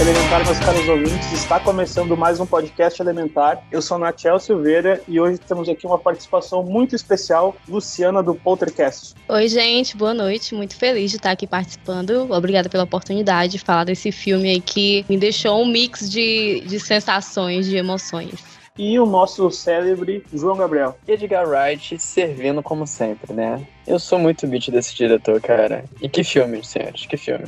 Elementar, meus caros ouvintes, está começando mais um podcast Elementar. Eu sou Natiel Silveira e hoje temos aqui uma participação muito especial, Luciana do Poltercast. Oi, gente, boa noite. Muito feliz de estar aqui participando. Obrigada pela oportunidade de falar desse filme aí que me deixou um mix de, de sensações, de emoções e o nosso célebre João Gabriel. Edgar Wright servindo como sempre, né? Eu sou muito beat desse diretor, cara. E que filme, senhores, que filme.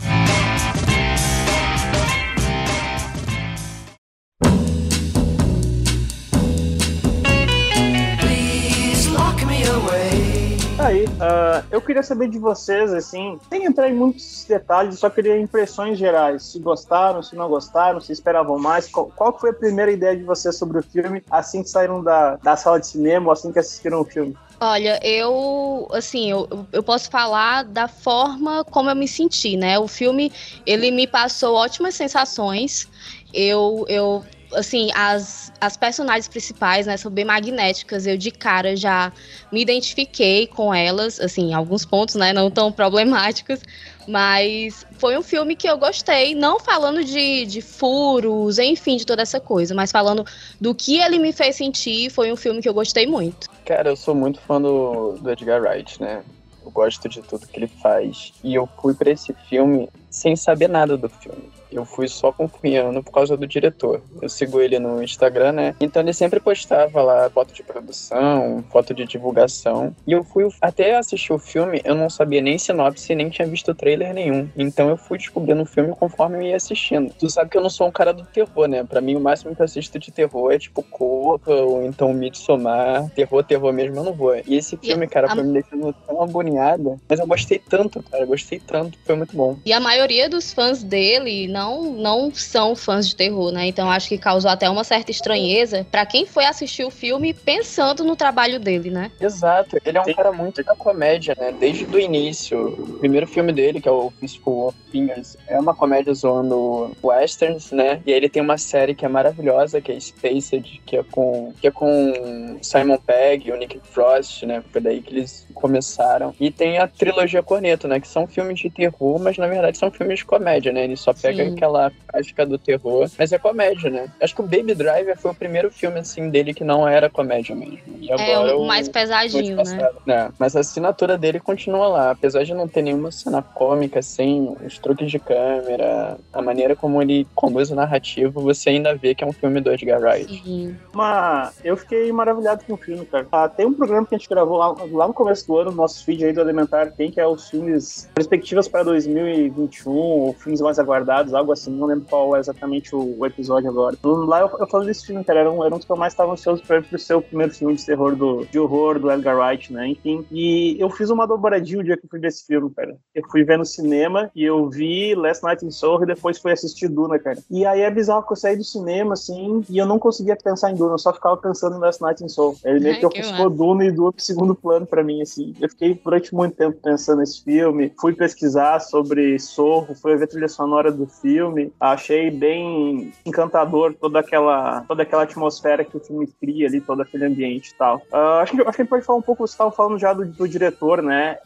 Uh, eu queria saber de vocês, assim, sem entrar em muitos detalhes, só queria impressões gerais. Se gostaram, se não gostaram, se esperavam mais. Qual, qual foi a primeira ideia de vocês sobre o filme assim que saíram da, da sala de cinema assim que assistiram o filme? Olha, eu, assim, eu, eu posso falar da forma como eu me senti, né? O filme, ele me passou ótimas sensações. Eu, eu assim, as, as personagens principais, né, são bem magnéticas. Eu de cara já me identifiquei com elas, assim, alguns pontos, né, não tão problemáticos, mas foi um filme que eu gostei, não falando de, de furos, enfim, de toda essa coisa, mas falando do que ele me fez sentir, foi um filme que eu gostei muito. Cara, eu sou muito fã do, do Edgar Wright, né? Eu gosto de tudo que ele faz. E eu fui para esse filme sem saber nada do filme eu fui só confiando por causa do diretor. Eu sigo ele no Instagram, né? Então ele sempre postava lá foto de produção, foto de divulgação. E eu fui até assistir o filme, eu não sabia nem sinopse, nem tinha visto trailer nenhum. Então eu fui descobrindo o filme conforme eu ia assistindo. Tu sabe que eu não sou um cara do terror, né? Pra mim o máximo que eu assisto de terror é tipo Corra ou então Midsommar. Terror, terror mesmo eu não vou. E esse filme, cara, foi me deixando tão agoniada. Mas eu gostei tanto, cara. Gostei tanto. Foi muito bom. E a maioria dos fãs dele não não, não são fãs de terror, né? Então acho que causou até uma certa estranheza para quem foi assistir o filme pensando no trabalho dele, né? Exato. Ele é um cara muito da comédia, né? Desde o início. O primeiro filme dele, que é o Fistful of Fingers, é uma comédia zoando westerns, né? E aí ele tem uma série que é maravilhosa, que é Spaced, que é com, que é com Simon Pegg e o Nick Frost, né? Foi daí que eles começaram. E tem a trilogia Corneto, né? Que são filmes de terror, mas na verdade são filmes de comédia, né? Ele só pega Sim. Aquela prática do terror, mas é comédia, né? Acho que o Baby Driver foi o primeiro filme, assim, dele que não era comédia mesmo. E é, agora é, o, o mais pesadinho, né? É, mas a assinatura dele continua lá, apesar de não ter nenhuma cena cômica, assim, os truques de câmera, a maneira como ele conduz o narrativo, você ainda vê que é um filme do Edgar Wright. Sim. Mas eu fiquei maravilhado com o filme, cara. Ah, tem um programa que a gente gravou lá, lá no começo do ano, nosso feed aí do Elementar, tem que é os filmes, perspectivas para 2021, ou filmes mais aguardados, algo assim, não lembro qual é exatamente o, o episódio agora. Lá eu, eu falei desse filme, cara, era um, era um dos que eu mais estava ansioso para pro seu primeiro filme de terror do, de horror do Edgar Wright, né? Enfim, e eu fiz uma dobradinha o dia que eu fui ver esse filme, cara. Eu fui ver no cinema e eu vi Last Night in Soho e depois fui assistir Duna, cara. E aí é bizarro que eu saí do cinema, assim, e eu não conseguia pensar em Duna, eu só ficava pensando em Last Night in Soho. Ele meio que ofuscou Duna e Duna pro segundo plano para mim, assim. Eu fiquei durante muito tempo pensando nesse filme, fui pesquisar sobre Sorro, fui ver a trilha sonora do filme, achei bem encantador toda aquela, toda aquela atmosfera que o filme cria ali, todo aquele ambiente e tal. Uh, acho, que, acho que a gente pode falar um pouco, você estava falando já do, do diretor, né?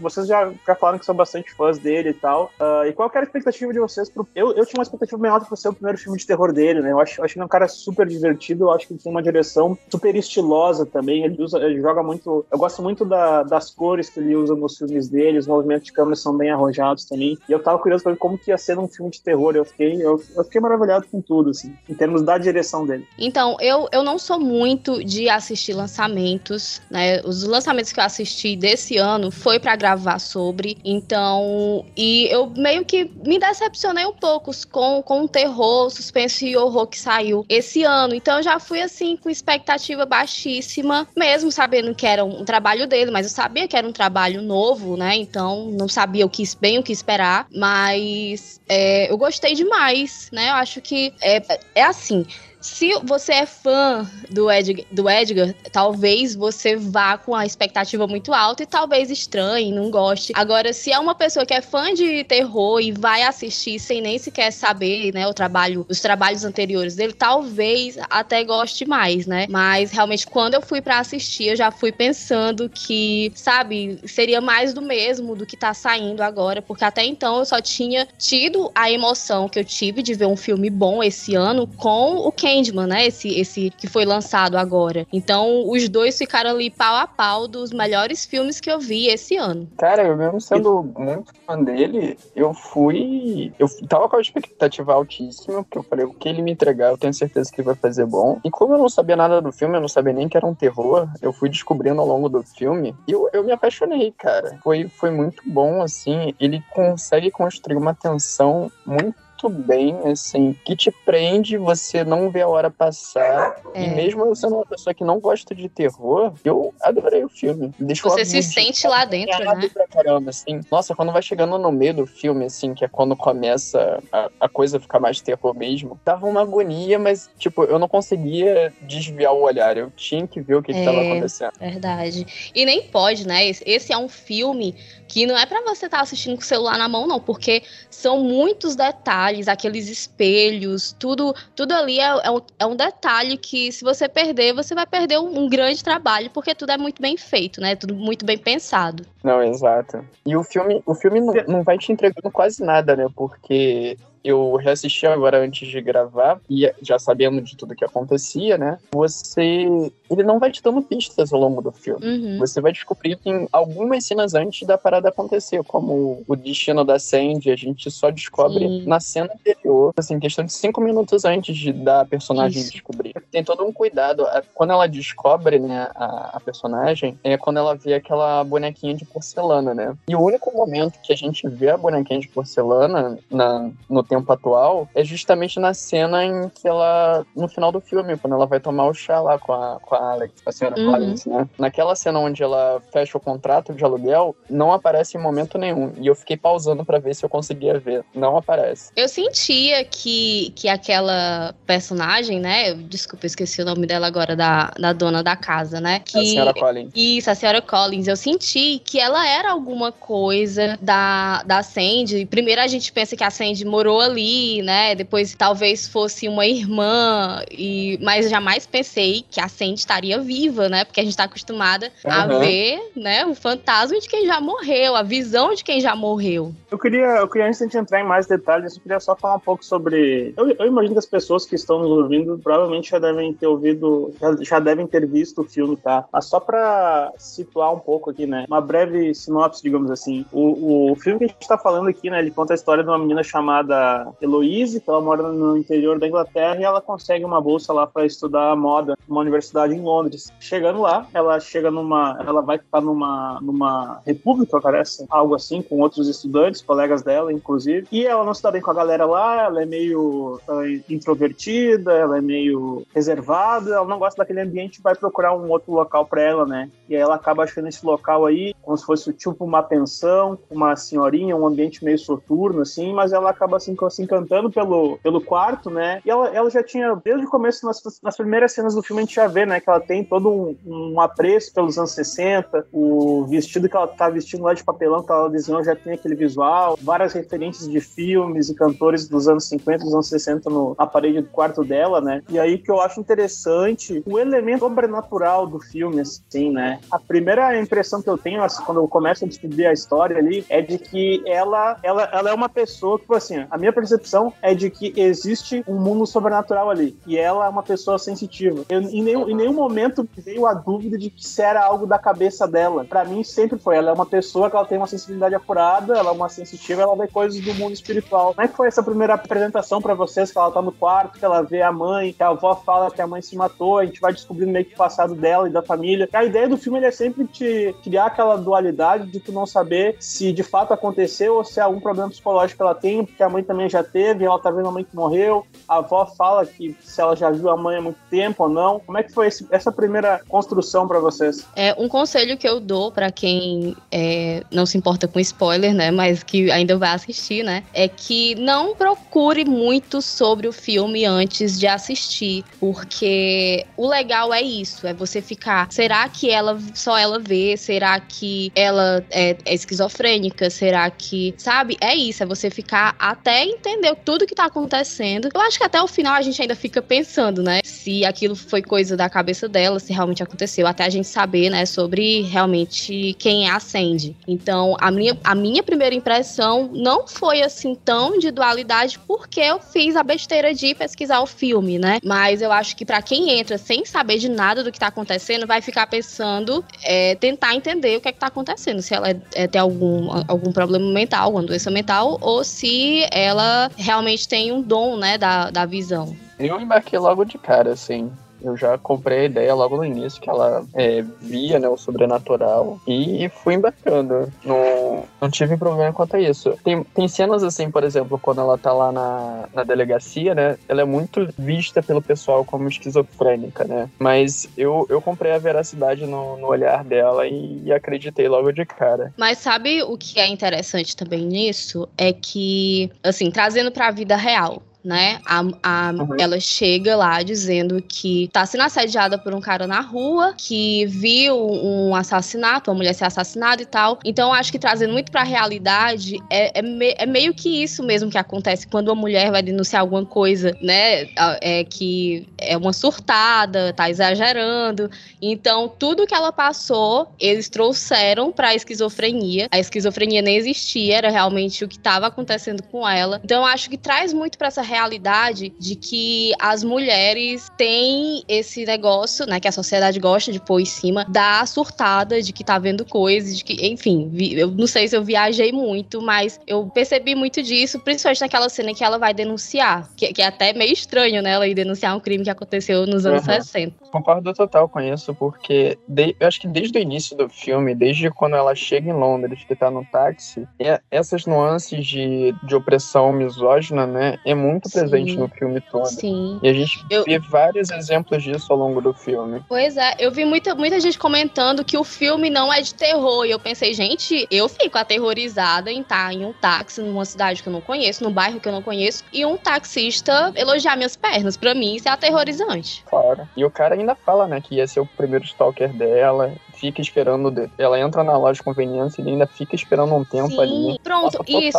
Vocês já, já falaram que são bastante fãs dele e tal. Uh, e qual era a expectativa de vocês? Pro, eu, eu tinha uma expectativa bem alta para ser o primeiro filme de terror dele, né? Eu acho, acho que ele é um cara super divertido, eu acho que ele tem uma direção super estilosa também. Ele, usa, ele joga muito. Eu gosto muito da, das cores que ele usa nos filmes dele, os movimentos de câmera são bem arrojados também. E eu tava curioso pra ver como que ia ser num filme de terror. Eu fiquei, eu, eu fiquei maravilhado com tudo, assim, em termos da direção dele. Então, eu, eu não sou muito de assistir lançamentos, né? Os lançamentos que eu assisti desse ano foi para gravar sobre. Então, e eu meio que me decepcionei um pouco com, com o terror, suspense e horror que saiu esse ano. Então, eu já fui assim com expectativa baixíssima, mesmo sabendo que era um trabalho dele, mas eu sabia que era um trabalho novo, né? Então, não sabia o que, bem o que esperar, mas é, eu gostei demais, né? Eu acho que é, é assim se você é fã do, Edgar, do Edgar, talvez você vá com a expectativa muito alta e talvez estranhe, não goste. Agora, se é uma pessoa que é fã de terror e vai assistir sem nem sequer saber, né, o trabalho, os trabalhos anteriores dele, talvez até goste mais, né? Mas realmente quando eu fui para assistir, eu já fui pensando que, sabe, seria mais do mesmo do que tá saindo agora, porque até então eu só tinha tido a emoção que eu tive de ver um filme bom esse ano com o Ken Candyman, né? Esse, esse que foi lançado agora. Então, os dois ficaram ali pau a pau dos melhores filmes que eu vi esse ano. Cara, eu mesmo sendo muito fã dele, eu fui. Eu tava com a expectativa altíssima, porque eu falei, o que ele me entregar, eu tenho certeza que vai fazer bom. E como eu não sabia nada do filme, eu não sabia nem que era um terror, eu fui descobrindo ao longo do filme e eu, eu me apaixonei, cara. Foi, foi muito bom, assim. Ele consegue construir uma tensão muito muito bem, assim, que te prende, você não vê a hora passar. É. E mesmo eu sendo uma pessoa que não gosta de terror, eu adorei o filme. Deixa você se sente lá dentro, né? Pra caramba, assim. Nossa, quando vai chegando no meio do filme, assim, que é quando começa a, a coisa ficar mais terror mesmo, tava uma agonia, mas, tipo, eu não conseguia desviar o olhar. Eu tinha que ver o que, é, que tava acontecendo. Verdade. E nem pode, né? Esse é um filme que não é para você estar tá assistindo com o celular na mão, não, porque são muitos detalhes, aqueles espelhos, tudo, tudo ali é, é, um, é um, detalhe que, se você perder, você vai perder um, um, grande trabalho, porque tudo é muito bem feito, né? Tudo muito bem pensado. Não, exato. E o filme, o filme não, não vai te entregando quase nada, né? Porque eu reassisti agora antes de gravar, e já sabendo de tudo que acontecia, né? Você. Ele não vai te dando pistas ao longo do filme. Uhum. Você vai descobrir em algumas cenas antes da parada acontecer, como o destino da Sandy, a gente só descobre Sim. na cena anterior, assim, questão de cinco minutos antes de da personagem Isso. descobrir. Tem todo um cuidado. Quando ela descobre, né, a, a personagem, é quando ela vê aquela bonequinha de porcelana, né? E o único momento que a gente vê a bonequinha de porcelana na, no tempo atual é justamente na cena em que ela, no final do filme, quando ela vai tomar o chá lá com a, com a Alex, a senhora uhum. Collins, né? Naquela cena onde ela fecha o contrato de aluguel, não aparece em momento nenhum. E eu fiquei pausando para ver se eu conseguia ver. Não aparece. Eu sentia que, que aquela personagem, né? Desculpa, eu esqueci o nome dela agora, da, da dona da casa, né? Que, a senhora Collins. Isso, a senhora Collins. Eu senti que ela era alguma coisa da, da Sandy. Primeiro a gente pensa que a Sandy morou ali, né? Depois talvez fosse uma irmã, e mas jamais pensei que a Sandy estaria viva, né? Porque a gente tá acostumada uhum. a ver, né, o fantasma de quem já morreu, a visão de quem já morreu. Eu queria, eu queria antes de entrar em mais detalhes, eu queria só falar um pouco sobre. Eu, eu imagino que as pessoas que estão nos ouvindo provavelmente já devem ter ouvido, já, já devem ter visto o filme, tá? Mas só para situar um pouco aqui, né? Uma breve sinopse, digamos assim. O, o filme que a gente tá falando aqui, né? Ele conta a história de uma menina chamada Heloise, que ela mora no interior da Inglaterra e ela consegue uma bolsa lá para estudar moda numa universidade em Londres. Chegando lá, ela chega numa, ela vai ficar numa numa república, parece, algo assim, com outros estudantes, colegas dela, inclusive. E ela não se dá bem com a galera lá, ela é meio uh, introvertida, ela é meio reservada, ela não gosta daquele ambiente, vai procurar um outro local para ela, né? E aí ela acaba achando esse local aí como se fosse tipo uma pensão, uma senhorinha, um ambiente meio soturno assim, mas ela acaba assim se encantando pelo, pelo quarto, né? E ela, ela já tinha, desde o começo, nas, nas primeiras cenas do filme, a gente já vê, né? Que ela tem todo um, um apreço pelos anos 60, o vestido que ela tá vestindo lá de papelão que ela desenhou já tem aquele visual, várias referências de filmes e cantores dos anos 50, dos anos 60 no, na parede do quarto dela, né? E aí que eu acho interessante o elemento sobrenatural do filme, assim, né? A primeira impressão que eu tenho, assim, quando eu começo a descobrir a história ali, é de que ela, ela, ela é uma pessoa, tipo assim, a minha minha percepção é de que existe um mundo sobrenatural ali. E ela é uma pessoa sensitiva. Eu, em, nenhum, em nenhum momento veio a dúvida de que se era algo da cabeça dela. Para mim, sempre foi. Ela é uma pessoa que ela tem uma sensibilidade apurada, ela é uma sensitiva, ela vê coisas do mundo espiritual. Como é que foi essa primeira apresentação para vocês? Que ela tá no quarto, que ela vê a mãe, que a avó fala que a mãe se matou, a gente vai descobrindo meio que o passado dela e da família. A ideia do filme é sempre te criar aquela dualidade de tu não saber se de fato aconteceu ou se é algum problema psicológico que ela tem, porque a mãe também já teve, ela tá vendo a mãe que morreu, a avó fala que se ela já viu a mãe há muito tempo ou não. Como é que foi esse, essa primeira construção para vocês? É um conselho que eu dou para quem é, não se importa com spoiler, né, mas que ainda vai assistir, né, é que não procure muito sobre o filme antes de assistir, porque o legal é isso, é você ficar, será que ela só ela vê? Será que ela é, é esquizofrênica? Será que, sabe? É isso, é você ficar até entender tudo que tá acontecendo. Eu acho que até o final a gente ainda fica pensando, né, se aquilo foi coisa da cabeça dela, se realmente aconteceu, até a gente saber, né, sobre realmente quem é a Sandy. Então, a minha, a minha primeira impressão não foi assim tão de dualidade, porque eu fiz a besteira de pesquisar o filme, né? Mas eu acho que para quem entra sem saber de nada do que tá acontecendo, vai ficar pensando, é, tentar entender o que é que tá acontecendo. Se ela é, é, tem algum, algum problema mental, alguma doença mental, ou se ela realmente tem um dom, né, da, da visão. Eu embarquei logo de cara, assim. Eu já comprei a ideia logo no início que ela é, via né, o sobrenatural e fui embarcando. Não, não tive problema quanto a isso. Tem, tem cenas assim, por exemplo, quando ela tá lá na, na delegacia, né? Ela é muito vista pelo pessoal como esquizofrênica, né? Mas eu, eu comprei a veracidade no, no olhar dela e, e acreditei logo de cara. Mas sabe o que é interessante também nisso? É que, assim, trazendo pra vida real né? A, a uhum. Ela chega lá dizendo que tá sendo assediada por um cara na rua, que viu um assassinato, uma mulher ser assassinada e tal. Então, acho que trazendo muito pra realidade, é, é, me, é, meio que isso mesmo que acontece quando uma mulher vai denunciar alguma coisa, né? É que é uma surtada, tá exagerando. Então, tudo que ela passou, eles trouxeram pra esquizofrenia. A esquizofrenia nem existia, era realmente o que estava acontecendo com ela. Então, acho que traz muito para essa realidade de que as mulheres têm esse negócio, né, que a sociedade gosta de pôr em cima, da surtada, de que tá vendo coisas, de que, enfim, eu não sei se eu viajei muito, mas eu percebi muito disso, principalmente naquela cena que ela vai denunciar, que, que é até meio estranho, né, ela ir denunciar um crime que aconteceu nos anos uhum. 60. Concordo total com isso, porque de, eu acho que desde o início do filme, desde quando ela chega em Londres, que tá no táxi, é, essas nuances de, de opressão misógina, né, é muito muito presente no filme todo. Sim. E a gente eu... vê vários exemplos disso ao longo do filme. Pois é, eu vi muita, muita gente comentando que o filme não é de terror. E eu pensei, gente, eu fico aterrorizada em estar em um táxi numa cidade que eu não conheço, num bairro que eu não conheço, e um taxista elogiar minhas pernas. Pra mim, isso é aterrorizante. Claro. E o cara ainda fala, né, que ia ser o primeiro stalker dela fica esperando. Ela entra na loja de conveniência e ainda fica esperando um tempo Sim, ali. Pronto, Nossa, isso.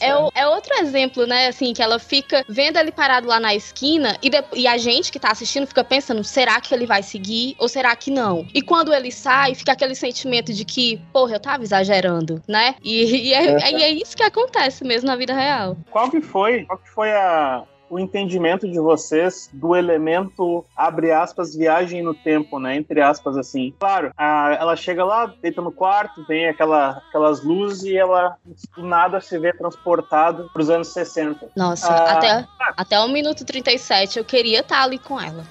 É, o, é outro exemplo, né? Assim, que ela fica vendo ele parado lá na esquina e, de, e a gente que tá assistindo fica pensando: será que ele vai seguir ou será que não? E quando ele sai, fica aquele sentimento de que, porra, eu tava exagerando, né? E, e é, é, é isso que acontece mesmo na vida real. Qual que foi? Qual que foi a, o entendimento de vocês do elemento, abre aspas, viagem no tempo, né? Entre aspas, assim. Claro, a, ela chega lá, deita no quarto, tem aquela, aquelas luzes e ela do nada se vê transportada para os anos 60. Nossa, ah, até, até o minuto 37 eu queria estar ali com ela.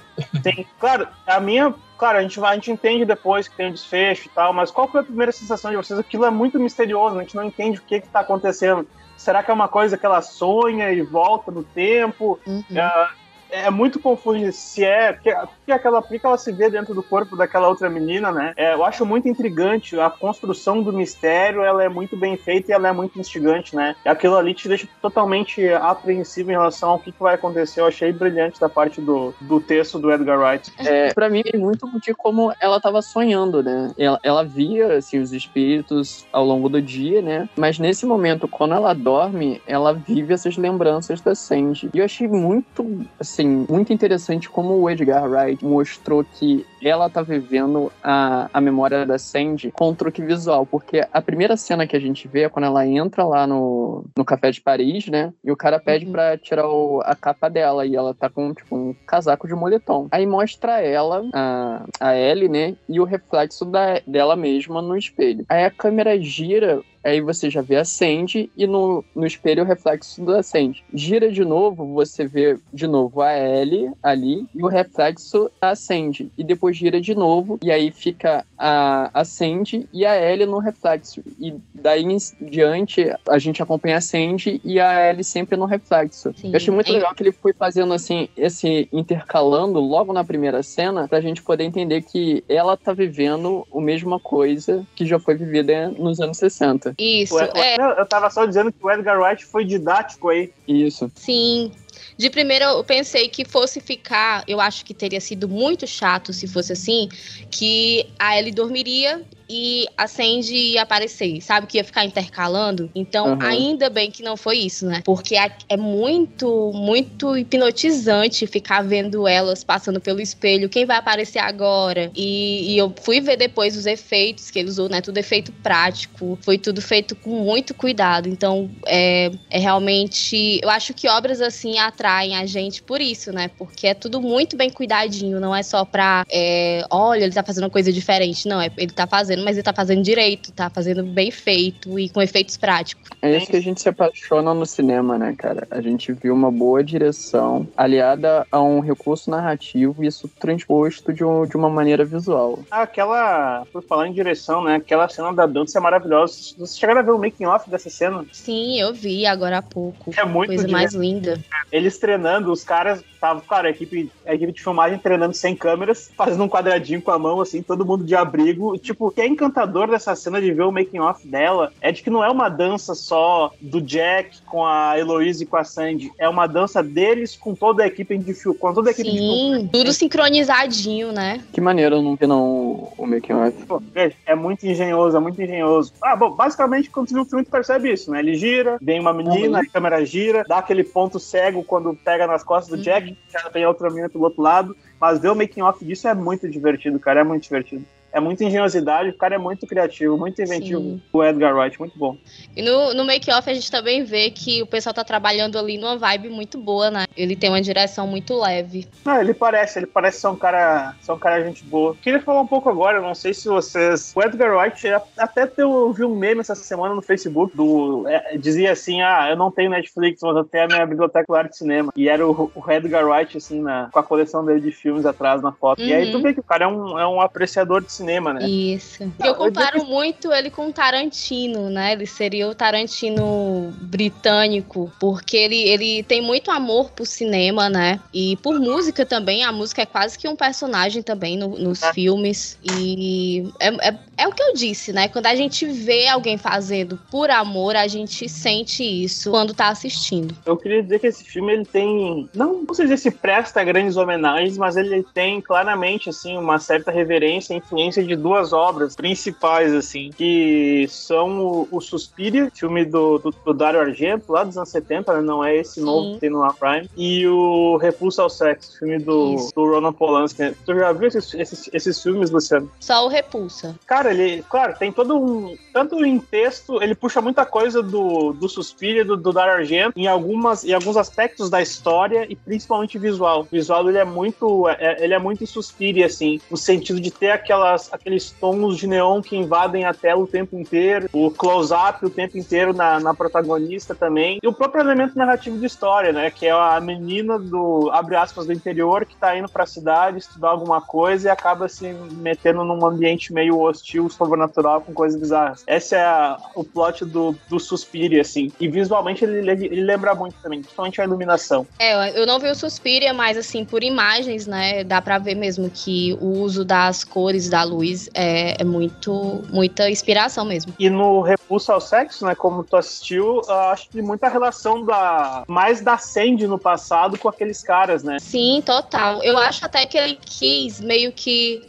Tem, claro, a minha Claro, a gente, vai, a gente entende depois que tem o desfecho e tal, mas qual foi a primeira sensação de vocês? Aquilo é muito misterioso, a gente não entende o que está acontecendo. Será que é uma coisa que ela sonha e volta no tempo? Uhum. Uh, é muito confuso se é. Porque, porque, aquela, porque ela se vê dentro do corpo daquela outra menina, né? É, eu acho muito intrigante. A construção do mistério ela é muito bem feita e ela é muito instigante, né? Aquilo ali te deixa totalmente apreensivo em relação ao que, que vai acontecer. Eu achei brilhante da parte do, do texto do Edgar Wright. É, pra mim, é muito de como ela tava sonhando, né? Ela, ela via, assim, os espíritos ao longo do dia, né? Mas nesse momento, quando ela dorme, ela vive essas lembranças da Sandy. E eu achei muito, assim, assim, muito interessante como o Edgar Wright mostrou que ela tá vivendo a, a memória da Sandy com um truque visual, porque a primeira cena que a gente vê é quando ela entra lá no, no café de Paris, né? E o cara pede uhum. pra tirar o, a capa dela e ela tá com, tipo, um casaco de moletom. Aí mostra ela, a, a Ellie, né? E o reflexo da, dela mesma no espelho. Aí a câmera gira aí você já vê a Sandy e no, no espelho o reflexo da Sandy. Gira de novo, você vê de novo a Ellie ali e o reflexo da Sandy. E depois gira de novo e aí fica a, a Sandy e a Ellie no reflexo. E daí em diante a gente acompanha a Sandy e a Ellie sempre no reflexo. Sim. Eu achei muito legal que ele foi fazendo assim, esse intercalando logo na primeira cena pra gente poder entender que ela tá vivendo a mesma coisa que já foi vivida nos anos 60. Isso. é. Eu tava só dizendo que o Edgar Wright foi didático aí. Isso. Sim. De primeiro eu pensei que fosse ficar, eu acho que teria sido muito chato se fosse assim, que a Ellie dormiria e a Sandy ia aparecer, sabe? Que ia ficar intercalando. Então, uhum. ainda bem que não foi isso, né? Porque é muito, muito hipnotizante ficar vendo elas passando pelo espelho. Quem vai aparecer agora? E, e eu fui ver depois os efeitos que ele usou, né? Tudo efeito prático. Foi tudo feito com muito cuidado. Então, é, é realmente. Eu acho que obras assim atraem a gente por isso, né? Porque é tudo muito bem cuidadinho. Não é só pra. É, olha, ele tá fazendo uma coisa diferente. Não, é, ele tá fazendo mas ele tá fazendo direito, tá fazendo bem feito e com efeitos práticos. É isso que a gente se apaixona no cinema, né, cara? A gente viu uma boa direção aliada a um recurso narrativo e isso transposto de, um, de uma maneira visual. Ah, aquela, por falar em direção, né? Aquela cena da dança é maravilhosa. Vocês chegaram a ver o making off dessa cena? Sim, eu vi agora há pouco. É muito coisa mais linda. Eles treinando, os caras tava, cara, a equipe, a equipe de filmagem treinando sem câmeras, fazendo um quadradinho com a mão, assim, todo mundo de abrigo. Tipo, o que é encantador dessa cena de ver o making off dela é de que não é uma dança só do Jack com a Heloise e com a Sandy. É uma dança deles com toda a equipe de filme, com toda a equipe Sim, de tudo sincronizadinho, né? Que maneiro eu não vi não o making off. Pô, é muito engenhoso, é muito engenhoso. Ah, bom, basicamente quando você vê o filme tu percebe isso, né? Ele gira, vem uma menina, uhum. a câmera gira, dá aquele ponto cego quando pega nas costas do uhum. Jack, já tem outra menina pelo outro lado. Mas ver o making off disso é muito divertido, cara. É muito divertido é muita engenhosidade, o cara é muito criativo, muito inventivo. Sim. O Edgar Wright, muito bom. E no, no make-off a gente também vê que o pessoal tá trabalhando ali numa vibe muito boa, né? Ele tem uma direção muito leve. Não, ele parece, ele parece ser um cara, ser um cara gente boa. Queria falar um pouco agora, não sei se vocês. O Edgar Wright, até eu vi um meme essa semana no Facebook do. É, dizia assim: ah, eu não tenho Netflix, mas eu tenho a minha biblioteca de cinema. E era o, o Edgar Wright, assim, na, com a coleção dele de filmes atrás na foto. Uhum. E aí tu uhum. vê que o cara é um, é um apreciador de cinema né? Isso. eu comparo muito ele com Tarantino, né? Ele seria o Tarantino britânico, porque ele, ele tem muito amor por cinema, né? E por música também. A música é quase que um personagem também no, nos é. filmes. E é, é, é, o que eu disse, né? Quando a gente vê alguém fazendo por amor, a gente sente isso quando tá assistindo. Eu queria dizer que esse filme ele tem. Não, não sei dizer se presta grandes homenagens, mas ele tem claramente assim uma certa reverência e influência de duas obras principais, assim, que são o, o Suspiria, filme do, do, do, Dario Argento, lá dos anos 70, né? não é esse Sim. novo que tem no Prime, e o Repulso ao Sexo, filme do, do Ronan Polanski. Tu já viu esses, esses, esses filmes, Luciano? Só o Repulsa. Cara, ele, claro, tem todo um. Tanto em texto, ele puxa muita coisa do, do Suspiria, do, do Dario Argento, em, algumas, em alguns aspectos da história e principalmente visual. O visual ele é muito. É, ele é muito Suspiria, assim, no sentido de ter aquelas aqueles tons de neon que invadem a tela o tempo inteiro, o close-up o tempo inteiro na, na protagonista também, e o próprio elemento narrativo de história, né, que é a menina do, abre aspas, do interior que tá indo pra cidade estudar alguma coisa e acaba se metendo num ambiente meio hostil, sobrenatural, com coisas bizarras. Esse é a, o plot do, do Suspiria, assim, e visualmente ele, ele lembra muito também, principalmente a iluminação. É, eu não vi o Suspiria, mas assim, por imagens, né, dá pra ver mesmo que o uso das cores da luz é, é, muito, muita inspiração mesmo. E no Repulso ao Sexo, né, como tu assistiu, acho que muita relação da mais da Sandy no passado com aqueles caras, né? Sim, total. Eu acho até que ele quis meio que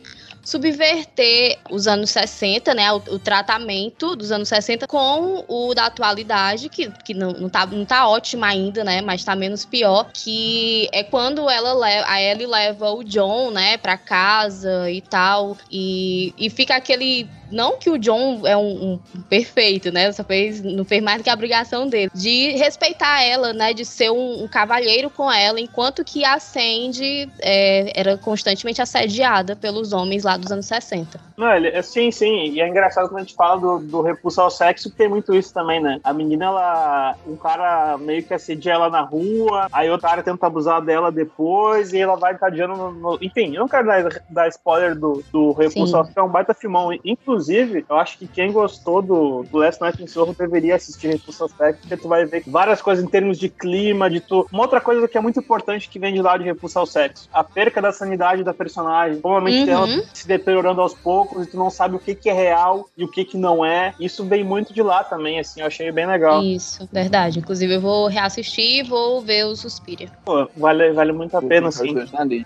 subverter os anos 60, né? O, o, tratamento dos anos 60 com o da atualidade, que, que não, não, tá, não tá ótima ainda, né? Mas tá menos pior. Que é quando ela leva, a Ellie leva o John, né, pra casa e tal. E, e fica aquele não que o John é um, um, perfeito, né? Só fez, não fez mais do que a obrigação dele. De respeitar ela, né? De ser um, um cavalheiro com ela, enquanto que a Sandy é, era constantemente assediada pelos homens lá dos anos 60. Não, ele, é, sim, sim. E é engraçado quando a gente fala do, do repulso ao sexo, que tem muito isso também, né? A menina, ela. Um cara meio que assedia ela na rua, aí outro cara tenta abusar dela depois, e ela vai encadeando no. no enfim, eu não quero dar, dar spoiler do, do repulso ao sexo, é um baita filmão. Inclusive, Inclusive, eu acho que quem gostou do, do Last Night in Soho deveria assistir Repulso Aspect, porque tu vai ver várias coisas em termos de clima, de tu. Uma outra coisa que é muito importante que vem de lá de Repulso ao Sexo: a perca da sanidade da personagem. Provavelmente uhum. ela se deteriorando aos poucos e tu não sabe o que, que é real e o que, que não é. Isso vem muito de lá também, assim, eu achei bem legal. Isso, verdade. Inclusive, eu vou reassistir e vou ver o Suspiria. Pô, vale, vale muito a pena, sim.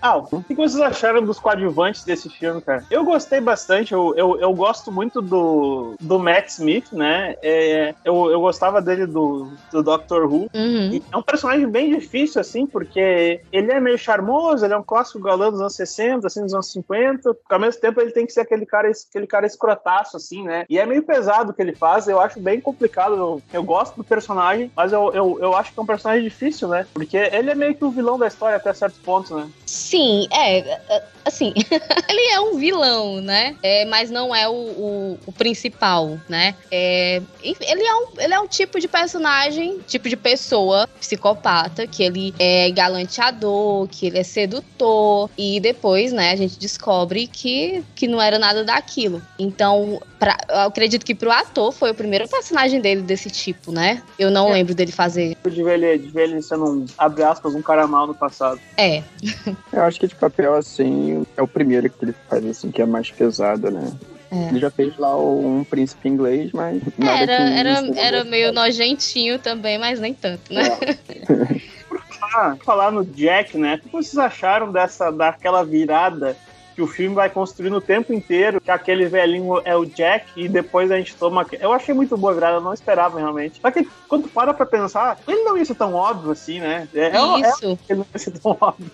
Ah, o que vocês acharam dos coadjuvantes desse filme, cara? Eu gostei bastante, eu, eu, eu gosto gosto muito do, do Matt Smith, né? É, eu, eu gostava dele do, do Doctor Who. Uhum. é um personagem bem difícil, assim, porque ele é meio charmoso, ele é um clássico galã dos anos 60, assim, dos anos 50. Ao mesmo tempo, ele tem que ser aquele cara, aquele cara escrotaço, assim, né? E é meio pesado o que ele faz, eu acho bem complicado. Eu, eu gosto do personagem, mas eu, eu, eu acho que é um personagem difícil, né? Porque ele é meio que o vilão da história até certos pontos, né? Sim, é. Assim, ele é um vilão, né? É, mas não é o, o, o principal, né? É, ele, é um, ele é um tipo de personagem, tipo de pessoa psicopata, que ele é galanteador, que ele é sedutor, e depois, né, a gente descobre que, que não era nada daquilo. Então, pra, eu acredito que pro ator foi o primeiro personagem dele desse tipo, né? Eu não é. lembro dele fazer. De ver ele, de ver ele sendo, um, abre aspas, um cara mal no passado. É. eu acho que de papel, assim, é o primeiro que ele faz, assim, que é mais pesado, né? É. Ele já fez lá um príncipe inglês, mas. Era, era, era meio nojentinho também, mas nem tanto, né? É. falar, falar no Jack, né? O que vocês acharam dessa daquela virada que o filme vai construindo o tempo inteiro, que aquele velhinho é o Jack, e depois a gente toma. Eu achei muito boa a virada, eu não esperava realmente. Só que quando para pra pensar, ele não ia ser tão óbvio assim, né? É, é Isso. É, ele não ia ser tão óbvio.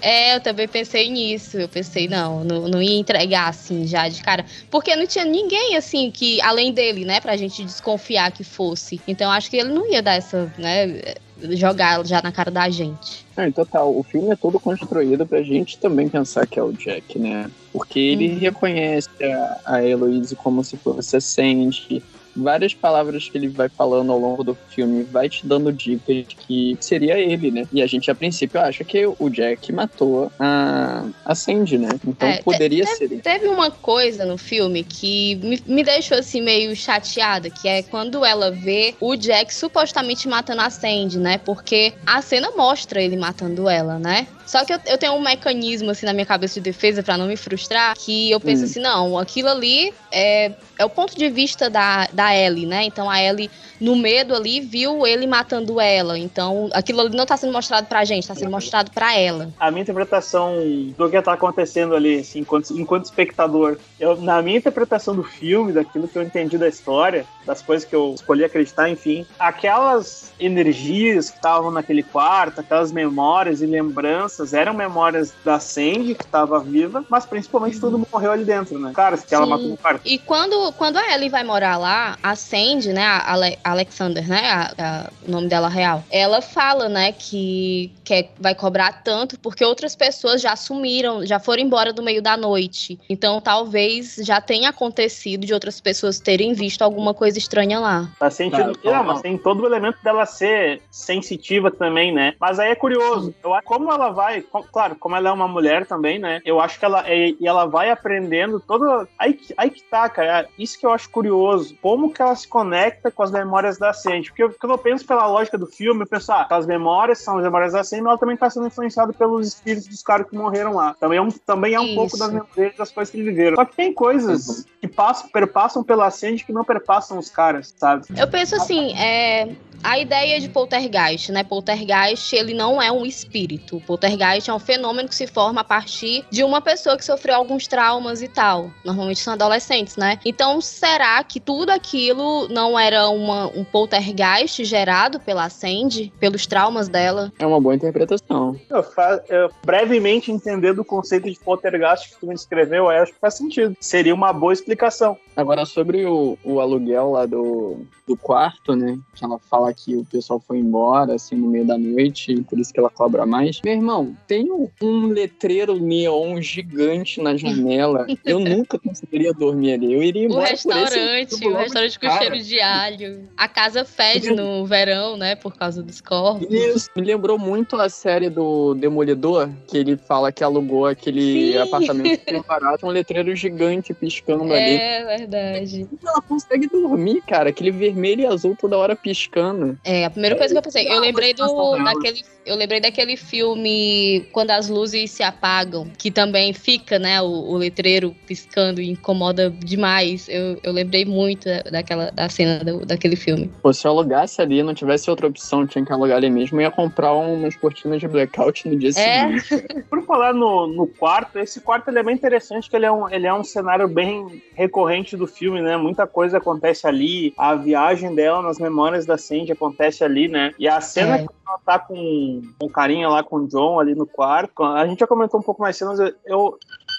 É, eu também pensei nisso. Eu pensei, não, não, não, ia entregar assim já de cara. Porque não tinha ninguém assim que, além dele, né, pra gente desconfiar que fosse. Então acho que ele não ia dar essa, né, jogar já na cara da gente. É, em total, o filme é todo construído pra gente também pensar que é o Jack, né? Porque ele uhum. reconhece a, a Heloise como se fosse a Sandy, várias palavras que ele vai falando ao longo do filme vai te dando dicas que seria ele, né? E a gente, a princípio, acha que o Jack matou a, a Sandy, né? Então é, poderia teve, ser ele. Teve uma coisa no filme que me, me deixou assim meio chateada, que é quando ela vê o Jack supostamente matando a Sandy, né? Porque a cena mostra ele matando ela, né? Só que eu, eu tenho um mecanismo assim na minha cabeça de defesa para não me frustrar, que eu penso hum. assim, não, aquilo ali é, é o ponto de vista da, da Ellie, né? Então a Ellie no medo ali, viu ele matando ela. Então, aquilo ali não tá sendo mostrado pra gente, tá sendo mostrado pra ela. A minha interpretação do que tá acontecendo ali, assim, enquanto, enquanto espectador, eu, na minha interpretação do filme, daquilo que eu entendi da história, das coisas que eu escolhi acreditar, enfim, aquelas energias que estavam naquele quarto, aquelas memórias e lembranças, eram memórias da Sandy, que estava viva, mas principalmente uhum. tudo morreu ali dentro, né? Cara, que Sim. ela matou no quarto. E quando, quando a Ellie vai morar lá, a Sandy, né, a, a Alexander, né? A, a, o nome dela real. Ela fala, né, que quer, vai cobrar tanto porque outras pessoas já sumiram, já foram embora do meio da noite. Então talvez já tenha acontecido de outras pessoas terem visto alguma coisa estranha lá. Faz sentido. Tá, não, mas tem todo o elemento dela ser sensitiva também, né? Mas aí é curioso. Eu, como ela vai, claro, como ela é uma mulher também, né? Eu acho que ela, e ela vai aprendendo todo. Aí, aí que tá, cara. Isso que eu acho curioso. Como que ela se conecta com as memórias da Sandy. Porque quando eu penso pela lógica do filme, eu penso, ah, as memórias são as memórias da Sandy, mas ela também está sendo influenciada pelos espíritos dos caras que morreram lá. Também é um, também é um pouco das memórias das coisas que eles viveram. Só que tem coisas uhum. que passam, perpassam pela Sandy que não perpassam os caras, sabe? Eu penso assim, é a ideia de poltergeist, né? Poltergeist, ele não é um espírito. Poltergeist é um fenômeno que se forma a partir de uma pessoa que sofreu alguns traumas e tal. Normalmente são adolescentes, né? Então, será que tudo aquilo não era uma, um poltergeist gerado pela Sandy, pelos traumas dela? É uma boa interpretação. Eu, eu, brevemente entendendo o conceito de poltergeist que tu me descreveu, eu acho que faz sentido. Seria uma boa explicação. Agora, sobre o, o aluguel lá do, do quarto, né? Que ela fala que o pessoal foi embora, assim, no meio da noite, por isso que ela cobra mais. Meu irmão, tem um, letreiro neon gigante na janela. eu nunca conseguiria dormir ali. Eu iria embora. O restaurante, o restaurante com cheiro de alho. A casa fede no verão, né? Por causa dos corpos. Isso. Me lembrou muito a série do Demolidor, que ele fala que alugou aquele Sim. apartamento que barato, um letreiro gigante piscando é, ali. É, verdade. Ela consegue dormir, cara. Aquele vermelho e azul toda hora piscando. É, a primeira coisa que eu pensei, eu lembrei do daquele, eu lembrei daquele filme Quando as luzes se apagam, que também fica, né, o, o letreiro piscando e incomoda demais. Eu, eu lembrei muito daquela da cena do, daquele filme. Pô, se eu alugasse ali, não tivesse outra opção, tinha que alugar ali mesmo, ia comprar umas cortinas de blackout no dia é. seguinte. Por falar no, no quarto, esse quarto ele é bem interessante, que ele é um, ele é um cenário bem recorrente do filme, né? Muita coisa acontece ali, a viagem dela nas memórias da Sandy acontece ali, né? E a cena é. que ela tá com, com carinha lá com o John ali no quarto, a gente já comentou um pouco mais cenas, eu,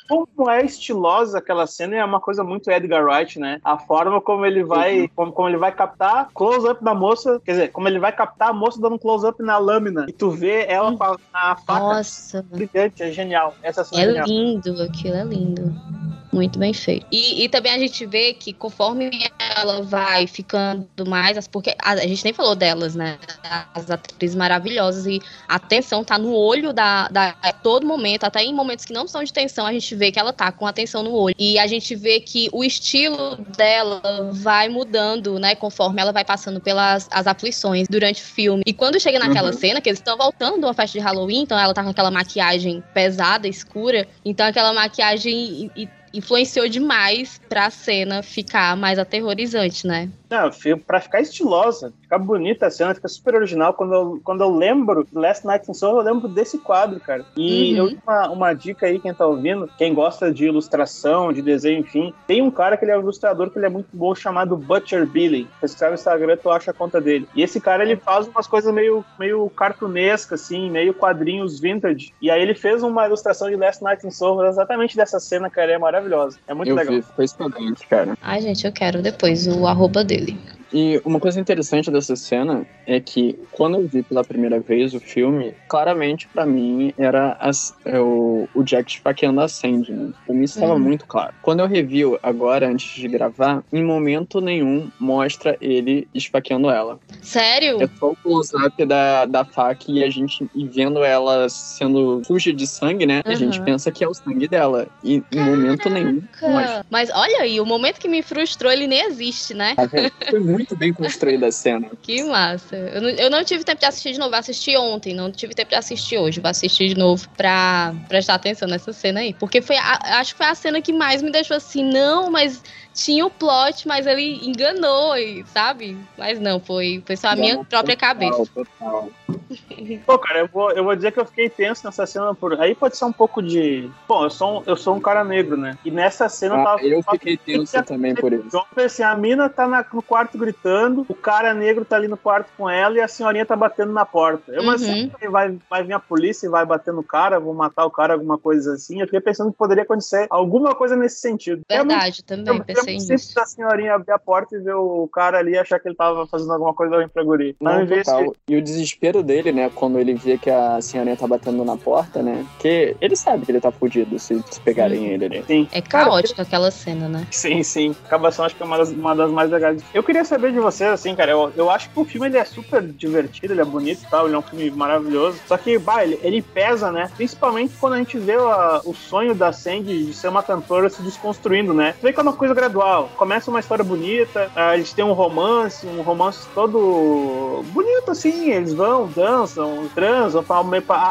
como é estilosa aquela cena é uma coisa muito Edgar Wright, né? A forma como ele vai, uhum. como, como ele vai captar close-up da moça, quer dizer, como ele vai captar a moça dando um close-up na lâmina e tu vê ela uhum. com a, a faca Nossa. brilhante, é genial. Essa cena é, é genial. lindo, aquilo é lindo. Muito bem feito. E, e, também a gente vê que conforme ela vai ficando mais. Porque a, a, gente nem falou delas, né? As atrizes maravilhosas. E a tensão tá no olho da, da. A todo momento, até em momentos que não são de tensão, a gente vê que ela tá com a tensão no olho. E a gente vê que o estilo dela vai mudando, né? Conforme ela vai passando pelas as aflições durante o filme. E quando chega naquela uhum. cena, que eles estão voltando de uma festa de Halloween, então ela tá com aquela maquiagem pesada, escura. Então aquela maquiagem. E, e influenciou demais pra cena ficar mais aterrorizante, né? Não, pra ficar estilosa, ficar bonita a cena, fica super original. Quando eu, quando eu lembro Last Night in Soho, eu lembro desse quadro, cara. E uhum. eu uma, uma dica aí, quem tá ouvindo, quem gosta de ilustração, de desenho, enfim, tem um cara que ele é um ilustrador que ele é muito bom, chamado Butcher Billy. Se no Instagram, tu acha a conta dele. E esse cara, ele faz umas coisas meio, meio cartunescas, assim, meio quadrinhos vintage. E aí ele fez uma ilustração de Last Night in Soho exatamente dessa cena, cara, é maravilhosa. É muito eu legal. Vi, foi excelente, cara. Ai, gente, eu quero depois o arroba dele. E uma coisa interessante dessa cena é que quando eu vi pela primeira vez o filme, claramente para mim era as, é, o, Jack esfaqueando a Sandy. Né? Pra mim estava uhum. muito claro. Quando eu review agora, antes de gravar, em momento nenhum mostra ele esfaqueando ela. Sério? É só o close-up da, da faca e a gente e vendo ela sendo suja de sangue, né? Uhum. A gente pensa que é o sangue dela. E em momento nenhum. Mostra. Mas olha aí, o momento que me frustrou, ele nem existe, né? Tá Foi muito muito bem construída a cena. Que massa. Eu não, eu não tive tempo de assistir de novo, assisti ontem, não tive tempo de assistir hoje. Vou assistir de novo pra prestar atenção nessa cena aí. Porque foi a, acho que foi a cena que mais me deixou assim, não, mas tinha o plot, mas ele enganou, sabe? Mas não, foi, foi só a minha própria cabeça. Total. Pô, cara, eu vou, eu vou dizer que eu fiquei tenso nessa cena por. Aí pode ser um pouco de. Bom, eu sou um, eu sou um cara negro, né? E nessa cena ah, eu tava. Eu fiquei tenso também por isso. Então, assim, a mina tá na, no quarto gritando, o cara negro tá ali no quarto com ela e a senhorinha tá batendo na porta. Eu, mas uhum. assim, vai, vai vir a polícia e vai bater no cara, vou matar o cara, alguma coisa assim. Eu fiquei pensando que poderia acontecer alguma coisa nesse sentido. Verdade, é muito, também. Eu, pensei nisso. a senhorinha abrir a porta e ver o cara ali e achar que ele tava fazendo alguma coisa ruim pra guri. Não, total. E o desespero dele, né, quando ele vê que a senhorinha tá batendo na porta, né, que ele sabe que ele tá fudido se, se pegarem ele ali. Sim. É caótica cara, aquela cena, né? Sim, sim. Acabação acho que é uma das, uma das mais legais. Eu queria saber de vocês, assim, cara, eu, eu acho que o filme ele é super divertido, ele é bonito e tal, ele é um filme maravilhoso. Só que, bah, ele, ele pesa, né? Principalmente quando a gente vê a, o sonho da Sandy de ser uma cantora se desconstruindo, né? Você vê que é uma coisa gradual. Começa uma história bonita, a gente tem um romance, um romance todo bonito, assim. Eles vão, dançam, transam,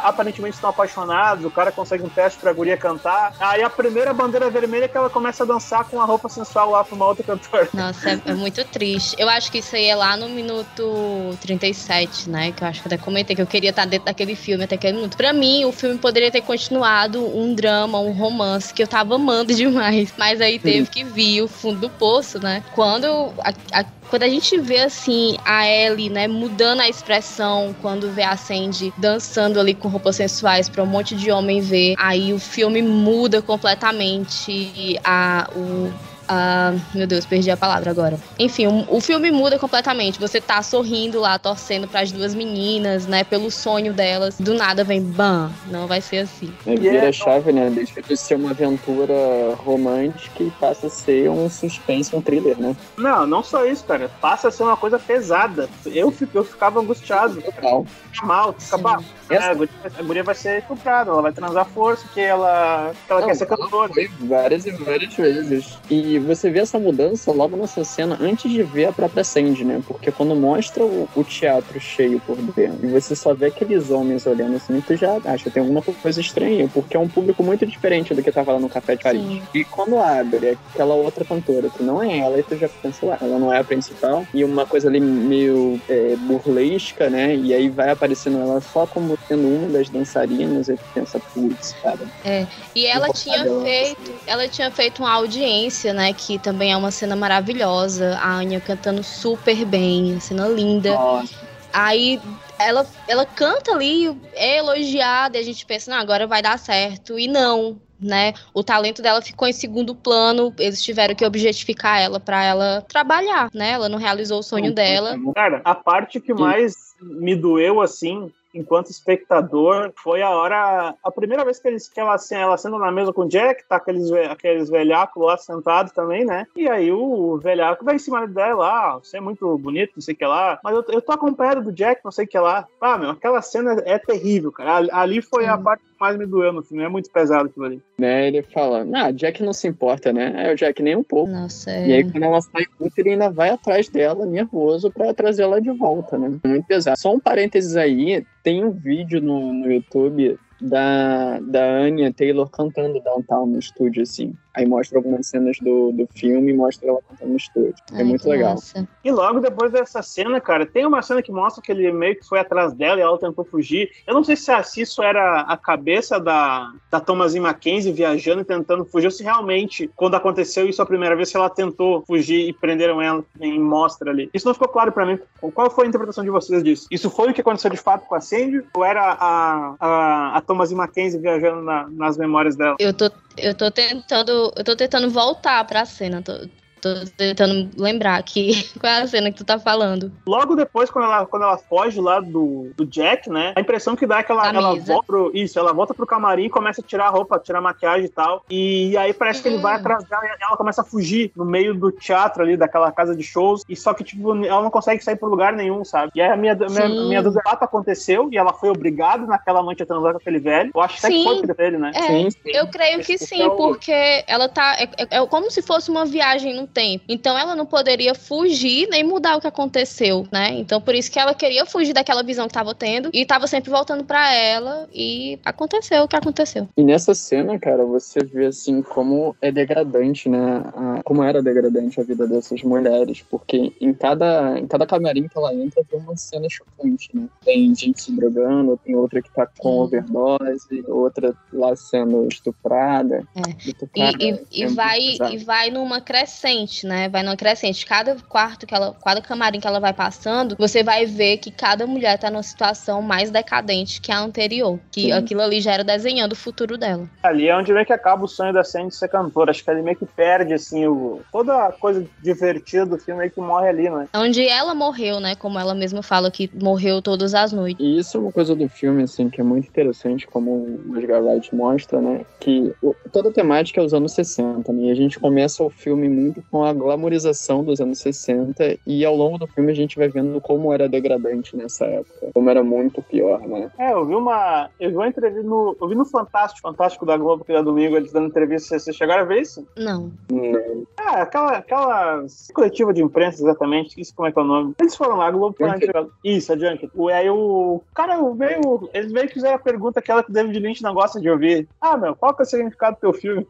aparentemente estão apaixonados, o cara consegue um teste pra guria cantar. Aí a primeira bandeira vermelha é que ela começa a dançar com a roupa sensual lá pra uma outra cantora. Nossa, é, é muito triste. Eu acho que isso aí é lá no minuto 37, né? Que eu acho que até comentei que eu queria estar dentro daquele filme até aquele minuto. Pra mim, o filme poderia ter continuado um drama, um romance que eu tava amando demais. Mas aí teve que vir o fundo do poço, né? Quando a, a quando a gente vê assim a Ellie, né, mudando a expressão quando vê a Sandy dançando ali com roupas sensuais para um monte de homem ver, aí o filme muda completamente a o ah, meu Deus, perdi a palavra agora. Enfim, o, o filme muda completamente. Você tá sorrindo lá, torcendo para as duas meninas, né? Pelo sonho delas. Do nada vem bam. Não vai ser assim. É, vira a chave, né? Deixa de ser uma aventura romântica e passa a ser um suspense, um thriller, né? Não, não só isso, cara. Passa a ser uma coisa pesada. Eu, eu ficava angustiado. Total. Mal, fica é, a, guria, a guria vai ser estuprada, ela vai transar força, que ela, que ela não, quer ser cantora. Foi várias e várias vezes. E você vê essa mudança logo nessa cena antes de ver a própria Sandy, né? Porque quando mostra o, o teatro cheio por dentro e você só vê aqueles homens olhando assim, tu já acha que tem alguma coisa estranha, porque é um público muito diferente do que tava lá no Café de Paris. Sim. E quando abre aquela outra cantora, que não é ela, e tu já pensa lá, ela não é a principal, e uma coisa ali meio é, burlesca, né? E aí vai aparecendo ela só como sendo uma das dançarinas, e tu pensa, putz, cara. É, e ela tinha feito, ela tinha feito uma audiência, né? Que também é uma cena maravilhosa. A Anya cantando super bem, cena linda. Nossa. Aí ela, ela canta ali, é elogiada, e a gente pensa, não, agora vai dar certo. E não, né? O talento dela ficou em segundo plano, eles tiveram que objetificar ela para ela trabalhar, né? Ela não realizou o sonho dela. Cara, a parte que mais me doeu assim enquanto espectador, foi a hora. A primeira vez que, eles, que ela, assim, ela sendo na mesa com o Jack, tá aqueles, aqueles velhacos lá sentados também, né? E aí o velhaco vai em cima dela, ah, você é muito bonito, não sei o que lá. Mas eu, eu tô acompanhado do Jack, não sei o que lá. Ah, meu, aquela cena é terrível, cara. Ali foi a parte que mais me doeu no filme, é muito pesado aquilo ali. Né, ele fala, ah, Jack não se importa, né? É o Jack nem um pouco. Nossa, é... E aí quando ela sai puta, ele ainda vai atrás dela, nervoso, pra trazer ela de volta, né? Muito pesado. Só um parênteses aí, tem um vídeo no, no YouTube da, da Anya Taylor cantando Downtown no estúdio, assim. Aí mostra algumas cenas do, do filme e mostra ela cantando no estúdio. É Ai, é muito legal. Massa. E logo depois dessa cena, cara, tem uma cena que mostra que ele meio que foi atrás dela e ela tentou fugir. Eu não sei se, se isso era a cabeça da, da Thomasin Mackenzie viajando e tentando fugir, ou se realmente, quando aconteceu isso a primeira vez, ela tentou fugir e prenderam ela em mostra ali. Isso não ficou claro para mim. Qual foi a interpretação de vocês disso? Isso foi o que aconteceu de fato com a Sandy? Ou era a, a, a Thomasin Mackenzie viajando na, nas memórias dela? Eu tô, eu tô tentando eu tô tentando voltar pra cena. Tô, Tô tentando lembrar aqui qual é a cena que tu tá falando. Logo depois, quando ela, quando ela foge lá do, do Jack, né? A impressão que dá é que ela, ela volta pro. Isso, ela volta pro camarim e começa a tirar a roupa, tirar a maquiagem e tal. E aí parece uhum. que ele vai uhum. atrás dela e ela começa a fugir no meio do teatro ali, daquela casa de shows. E só que, tipo, ela não consegue sair por lugar nenhum, sabe? E aí a minha, minha, minha dúvida é, aconteceu e ela foi obrigada naquela noite a transar com aquele velho. Eu acho até que foi dele, né? É, sim, sim. Eu creio que sim, porque ela tá. É, é, é como se fosse uma viagem no tempo. Então ela não poderia fugir nem mudar o que aconteceu, né? Então por isso que ela queria fugir daquela visão que estava tendo e estava sempre voltando para ela e aconteceu o que aconteceu. E nessa cena, cara, você vê assim como é degradante, né? A, como era degradante a vida dessas mulheres, porque em cada em cada camarim que ela entra tem uma cena chocante, né? Tem gente se drogando, tem outra que tá com overdose, outra lá sendo estuprada. É. E, e, é e vai e vai numa crescente, né? Vai numa crescente. Cada quarto que ela, cada camarim que ela vai passando, você vai ver que cada mulher tá numa situação mais decadente que a anterior. Que Sim. aquilo ali já era desenhando o futuro dela. Ali é onde meio que acaba o sonho da Sandy de ser cantora. Acho que ele meio que perde, assim, o... toda a coisa divertida do filme meio que morre ali, né? Onde ela morreu, né? Como ela mesma fala, que morreu todas as noites. E isso é uma coisa do filme, assim, que é muito interessante, como o Edgar Wright mostra, né? Que toda a temática é os anos 60, né? E a gente começa o filme muito com a glamorização dos anos 60 e ao longo do filme a gente vai vendo como era degradante nessa época, como era muito pior, né? É, eu vi uma, eu vi uma entrevista no, eu vi no Fantástico, Fantástico da Globo que era domingo, eles dando entrevista, vocês chegaram a ver isso? Não. Não. Ah, aquela, aquela coletiva de imprensa, exatamente, isso como é que é o nome. Eles foram lá, Globo Junket. Isso, a Junket. O- Aí o cara veio, eles veio que fizeram a pergunta aquela que o David Lynch não gosta de ouvir. Ah, meu, qual que é o significado do teu filme?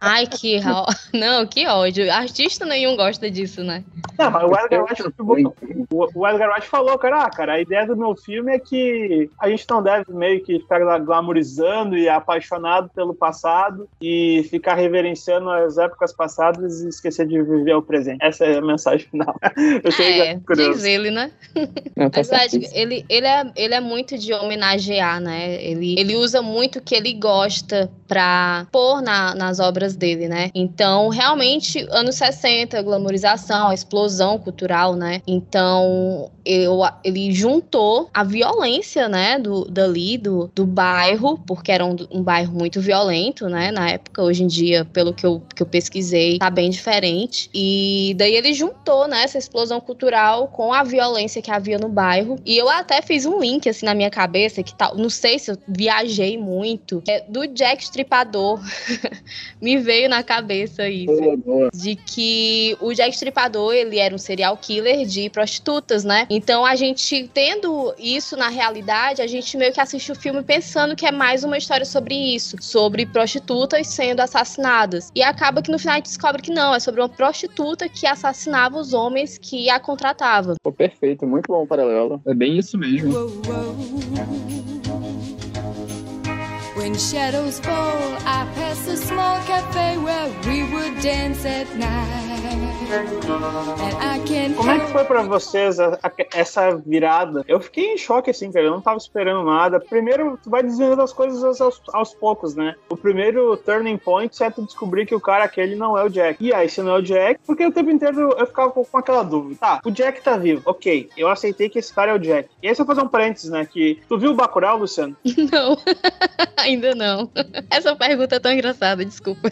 Ai, que Não, que ódio. Artista nenhum gosta disso, né? Não, mas o Edgar Wright, o, o Edgar Wright falou, cara, ah, cara, a ideia do meu filme é que a gente não deve meio que ficar gla- glamorizando e apaixonado pelo passado e ficar reverenciando as épocas passadas e esquecer de viver o presente. Essa é a mensagem final. Eu É, diz ele, né? Não, tá Mas ele, ele, é, ele é muito de homenagear, né? Ele, ele usa muito o que ele gosta pra pôr na- nas obras dele, né? Então, realmente, anos 60, glamorização, a explosão cultural, né? Então, eu, ele juntou a violência, né, do, dali, do, do bairro, porque era um, um bairro muito violento, né, na época. Hoje em dia, pelo que eu, que eu pesquisei, tá bem diferente. E daí ele juntou, né, essa explosão cultural com a violência que havia no bairro. E eu até fiz um link, assim, na minha cabeça, que tal, não sei se eu viajei muito, é do Jack Stripador. Me veio na cabeça isso Boa, boa. de que o Jack Stripador, ele era um serial killer de prostitutas, né? Então a gente tendo isso na realidade, a gente meio que assiste o filme pensando que é mais uma história sobre isso, sobre prostitutas sendo assassinadas. E acaba que no final a gente descobre que não, é sobre uma prostituta que assassinava os homens que a contratavam. Pô, perfeito, muito bom o paralelo. É bem isso mesmo. Whoa, whoa. When shadows fall, I pass a small cafe where we would dance at night. And I can't Como é que foi pra vocês a- a- essa virada? Eu fiquei em choque, assim, cara. Eu não tava esperando nada. Primeiro, tu vai desvendando as coisas aos, aos poucos, né? O primeiro turning point é tu descobrir que o cara aquele não é o Jack. E aí, se não é o Jack, porque o tempo inteiro eu ficava com, aquela dúvida. Tá, o Jack tá vivo. Ok, eu aceitei que esse cara é o Jack. E aí, se eu fazer um parênteses, né? Que tu viu o Bacurau, Luciano? Não, ainda não. Essa pergunta é tão engraçada, desculpa.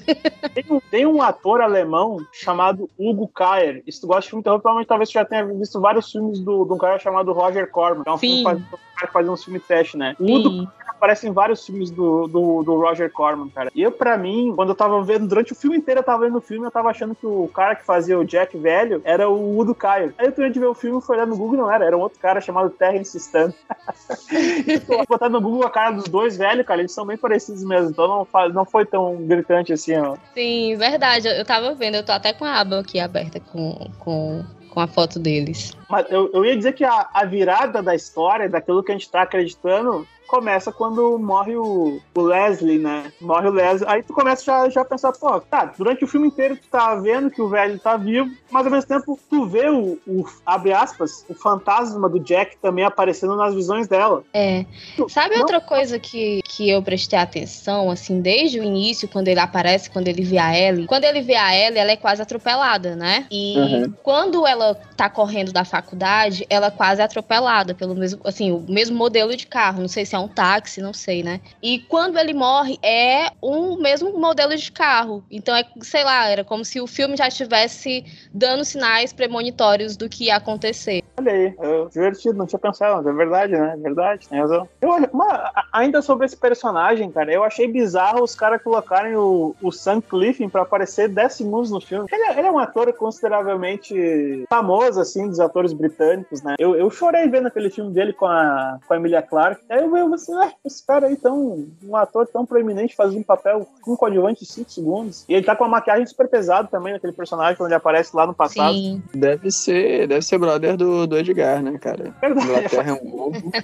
Tem um, tem um ator alemão chamado Hugo Kayer. E se tu gosta de filme terror, provavelmente talvez tu já tenha visto vários filmes do, de um cara chamado Roger Corman. É um filme Sim. que faz, um faz um filme trash, né? O Hugo Sim. aparece em vários filmes do, do, do Roger Corman, cara. E eu, pra mim, quando eu tava vendo, durante o filme inteiro eu tava vendo o filme, eu tava achando que o cara que fazia o Jack velho era o Udo Caio. Aí eu fui ver o filme, foi olhar no Google, não era, era um outro cara chamado Terrence. Se botar no Google a cara dos dois velhos, cara, eles são bem parecidos mesmo, então não, não foi tão gritante assim, ó. Sim, verdade. Eu eu tava vendo, eu tô até com a aba aqui aberta com, com, com a foto deles. Mas eu, eu ia dizer que a, a virada da história, daquilo que a gente tá acreditando, começa quando morre o, o Leslie, né? Morre o Leslie. Aí tu começa já, já a pensar, pô, tá, durante o filme inteiro tu tá vendo que o velho tá vivo, mas ao mesmo tempo tu vê o, o abre aspas, o fantasma do Jack também aparecendo nas visões dela. É. Sabe Não- outra coisa que, que eu prestei atenção, assim, desde o início, quando ele aparece, quando ele vê a Ellie? Quando ele vê a Ellie, ela é quase atropelada, né? E Uhum. quando ela tá correndo da faculdade, ela quase é atropelada pelo mesmo, assim, o mesmo modelo de carro. Não sei se é um táxi, não sei, né? E quando ele morre, é o mesmo modelo de carro. Então é, sei lá, era como se o filme já estivesse dando sinais premonitórios do que ia acontecer. Olha aí, divertido, não tinha pensado, mas é verdade, né? É verdade, tem razão. Eu, mas, a- ainda sobre esse personagem, cara, eu achei bizarro os caras colocarem o, o Sam Clifton pra aparecer 10 segundos no filme. Ele, é- ele é um ator consideravelmente famoso, assim, dos atores britânicos, né? Eu, eu chorei vendo aquele filme dele com a, com a Emilia Clarke. Aí eu vejo assim, ah, esse cara aí tão. Um ator tão proeminente faz um papel com um coadjuvante de 5 segundos. E ele tá com uma maquiagem super pesada também naquele personagem quando ele aparece lá no passado. Sim. Deve ser, deve ser brother do, do Edgar, né, cara? Verdade. Inglaterra é um ovo.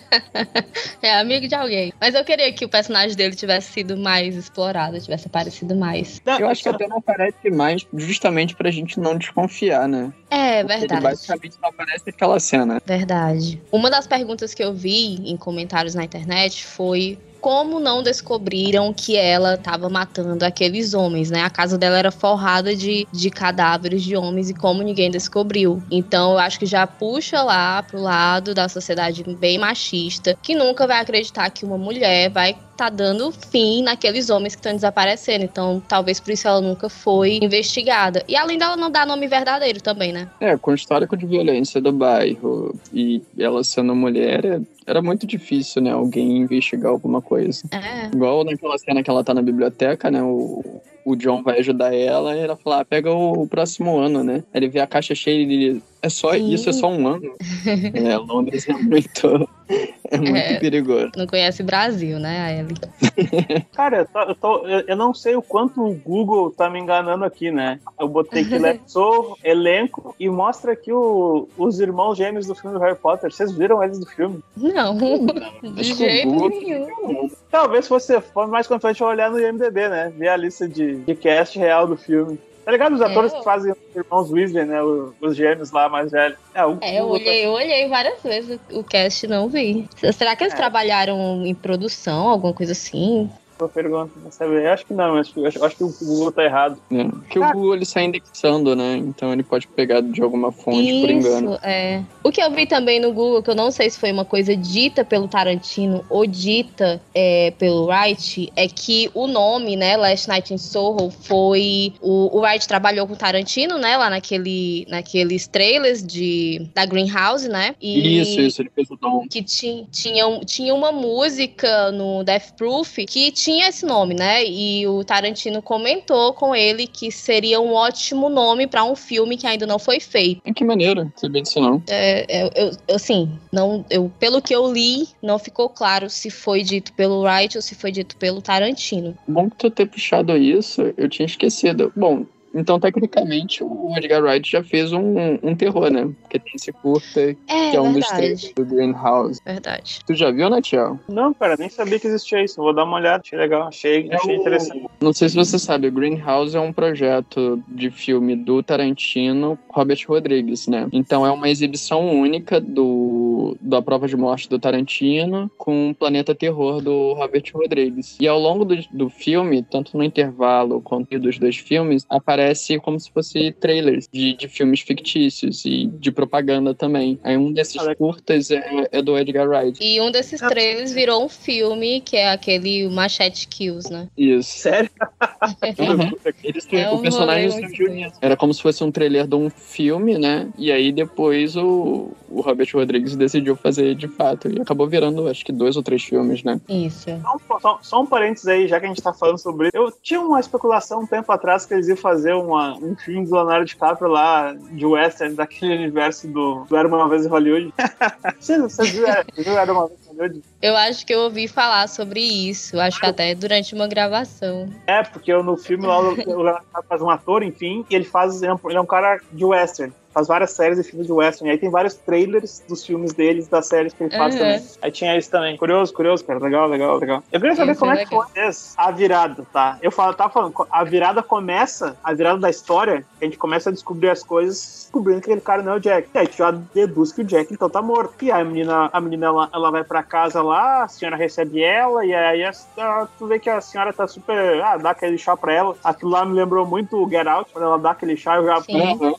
É amigo de alguém. Mas eu queria que o personagem dele tivesse sido mais explorado, tivesse aparecido mais. Não, Eu acho que até não aparece mais justamente pra gente não desconfiar, né? É Porque Ele verdade. basicamente só aparece naquela cena. Verdade. Uma das perguntas que eu vi em comentários na internet foi como não descobriram que ela estava matando aqueles homens, né? A casa dela era forrada de, de cadáveres de homens e como ninguém descobriu. Então eu acho que já puxa lá pro lado da sociedade bem machista, que nunca vai acreditar que uma mulher vai tá dando fim naqueles homens que estão desaparecendo. Então, talvez por isso ela nunca foi investigada. E além dela não dar nome verdadeiro também, né? É, com o histórico de violência do bairro e ela sendo mulher, é- era muito difícil, né? Alguém investigar alguma coisa. É. Igual naquela cena que ela tá na biblioteca, né? O, o John vai ajudar ela e ela fala, ah, pega o, o próximo ano, né? Ele vê a caixa cheia e ele. É só Sim. isso, é só um ano. é, Londres é muito. É muito É. perigoso. Não conhece Brasil, né, a Ellie? Cara, eu, tô- eu tô- eu- não sei o quanto o Google tá me enganando aqui, né? Eu botei que Lepsou, elenco, e mostra aqui o- os irmãos gêmeos do filme do Harry Potter. Vocês viram eles do filme? Não, de jeito Google- nenhum. Talvez se você for mais confiante olhar no IMDB, né? Ver a lista de, de cast real do filme. Tá ligado? Os É. atores que fazem os irmãos Weasley, né? Os, os gêmeos lá mais velhos. É, o É, eu olhei, eu olhei várias vezes o o cast não vi. Será que eles É. trabalharam em produção, alguma coisa assim? Boa pergunta, não sabe? Acho que não, acho, que- acho, acho que o Google tá errado. né? Porque o Google ele sai indexando, né? Então ele pode pegar de alguma fonte por engano. Isso, é. O que eu vi também no Google, que eu não sei se foi uma coisa dita pelo Tarantino ou dita é, pelo Wright, é que o nome, né, Last Night in Soho, foi. O, o Wright trabalhou com o Tarantino, né, lá naquele, naqueles trailers de, da Greenhouse, né? E Isso, isso, ele fez o Dom. que ti- tinha, tinha uma música no Death Proof que tinha esse nome, né? E o Tarantino comentou com ele que seria um ótimo nome pra um filme que ainda não foi feito. Que maneiro, sabia disso não. É, eu, eu- eu, assim, não, eu, pelo que eu li, não ficou claro se foi dito pelo Wright ou se foi dito pelo Tarantino. Bom que tu ter puxado isso, eu tinha esquecido. Bom, então tecnicamente o Edgar Wright já fez um, um terror, né? Porque tem esse curta É, que é um dos verdade. três do Greenhouse. Verdade. Tu já viu, né, Tiago? Não, cara, nem sabia que existia isso. Vou dar uma olhada, achei legal, achei, É achei o- interessante. Não sei se você sabe, o Greenhouse é um projeto de filme do Tarantino, Robert Rodrigues, né? Então é uma exibição única do da Prova de Morte do Tarantino com o Planeta Terror do Robert Rodrigues. E ao longo do, do filme, tanto no intervalo quanto dos dois filmes, aparece como se fosse trailers de, de filmes fictícios e de propaganda também. Aí um desses Ah, curtas é, é do Edgar Wright. E um desses trailers virou um filme, que é aquele Machete Kills, né? Isso. Sério? Uhum. Eles, É o personagem surgiu nisso. Era como se fosse um trailer de um filme, né? E aí depois o, o Robert Rodrigues decidiu fazer de fato. E acabou virando, acho que dois ou três filmes, né? Isso. Só um, só- só um parênteses aí, já que a gente tá falando sobre isso. Eu tinha uma especulação um tempo atrás que eles iam fazer uma, um filme do Leonardo DiCaprio lá, de western, daquele universo do, do Era Uma Vez em Hollywood. Vocês vocês viram viram Era Uma Vez em Hollywood? Eu acho que eu ouvi falar sobre isso. Acho que até durante uma gravação. É, porque eu, no filme lá o Leonardo faz um ator, enfim, e ele faz. Ele é um, ele é um cara de western. Faz várias séries e filmes de western. E aí tem vários trailers dos filmes deles, das séries que ele faz Uhum. também. Aí tinha isso também. Curioso, curioso, cara. Legal, legal, legal. Eu queria saber Isso como é é que foi a virada, tá? Eu falo, tava falando, a virada começa, a virada da história, a gente começa a descobrir as coisas, descobrindo que aquele cara não é o Jack. E aí tu já deduz que o Jack então tá morto. E aí a menina, a menina ela, ela vai pra casa lá, a senhora recebe ela, e aí a- a- tu vê que a senhora tá super. Ah, dá aquele chá pra ela. Aquilo lá me lembrou muito o Get Out, quando ela dá aquele chá, eu já.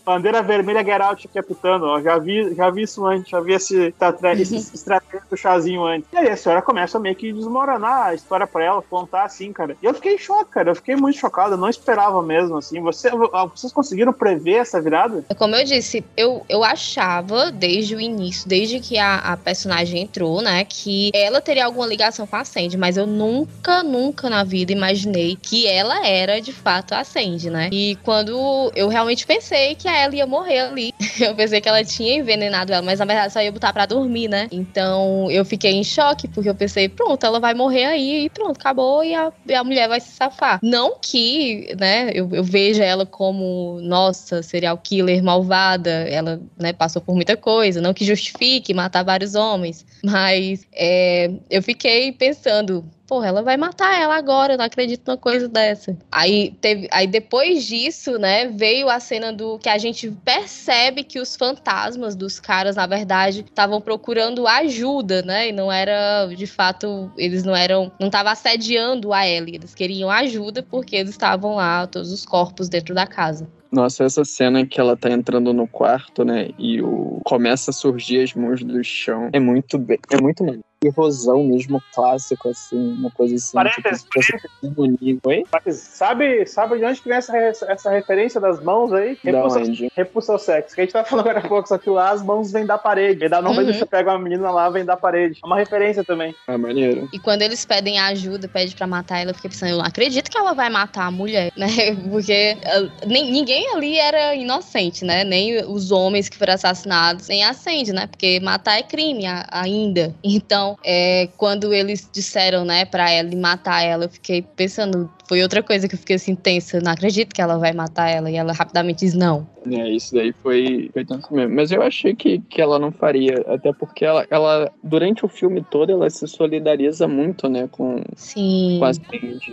Bandeira vermelha Get Out capitando, ó. Já vi, já vi isso antes, já vi esse, estrate- esse estratégia do chazinho antes. E aí a senhora começa meio que desmoronar a história pra ela, contar assim, cara. E eu fiquei em choque, cara. Eu fiquei muito chocado, eu não esperava mesmo, assim. Você, vocês conseguiram prever essa virada? Como eu disse, eu, eu achava desde o início, desde que a, a personagem entrou, né, que ela teria alguma ligação com a Sandy, mas eu nunca, nunca na vida imaginei que ela era de fato a Sandy, né? E quando eu realmente pensei que a ela ia morrer ali, eu pensei que ela tinha envenenado ela, mas na verdade só ia botar pra dormir, né? Então eu fiquei em choque, porque eu pensei, pronto, ela vai morrer aí e pronto, acabou e a, e a mulher vai se safar. Não que, né, eu, eu veja ela como, nossa, serial killer malvada, ela, né, passou por muita coisa, não que justifique matar vários homens, mas é, eu fiquei pensando, porra, ela vai matar ela agora, eu não acredito numa coisa dessa. Aí teve, aí depois disso, né, veio a cena do que a gente percebe que os fantasmas dos caras, na verdade, estavam procurando ajuda, né? E não era, de fato, eles não eram, não estavam assediando a Ellie, eles queriam ajuda porque eles estavam lá, todos os corpos dentro da casa. Nossa, essa cena que ela tá entrando no quarto, né? E o começa a surgir as mãos do chão. É muito bem. É muito bom. Terrorzão mesmo clássico, assim, uma coisa assim. Parênteses, tipo. Oi? Mas Sabe, sabe de onde que vem essa, essa referência das mãos aí? Repulsa, repulsa ao sexo. Que a gente tava falando agora há pouco, só que lá as mãos vêm da parede. Vem da não Uhum. você pega uma menina lá, vem da parede. É uma referência também. Ah, maneiro. E quando eles pedem ajuda, pede pra matar ela, eu fiquei pensando, eu não acredito que ela vai matar a mulher, né? Porque ah, nem, ninguém ali era inocente, né? Nem os homens que foram assassinados, nem a Sandy, né? Porque matar é crime ainda. Então, é, quando eles disseram, né, pra ela matar ela, eu fiquei pensando, foi outra coisa que eu fiquei assim tensa. Não acredito que ela vai matar ela. E ela rapidamente diz não. É, isso daí foi, foi tanto mesmo. Mas eu achei que, que ela não faria, até porque ela, ela, durante o filme todo, ela se solidariza muito, né, com, Sim. com a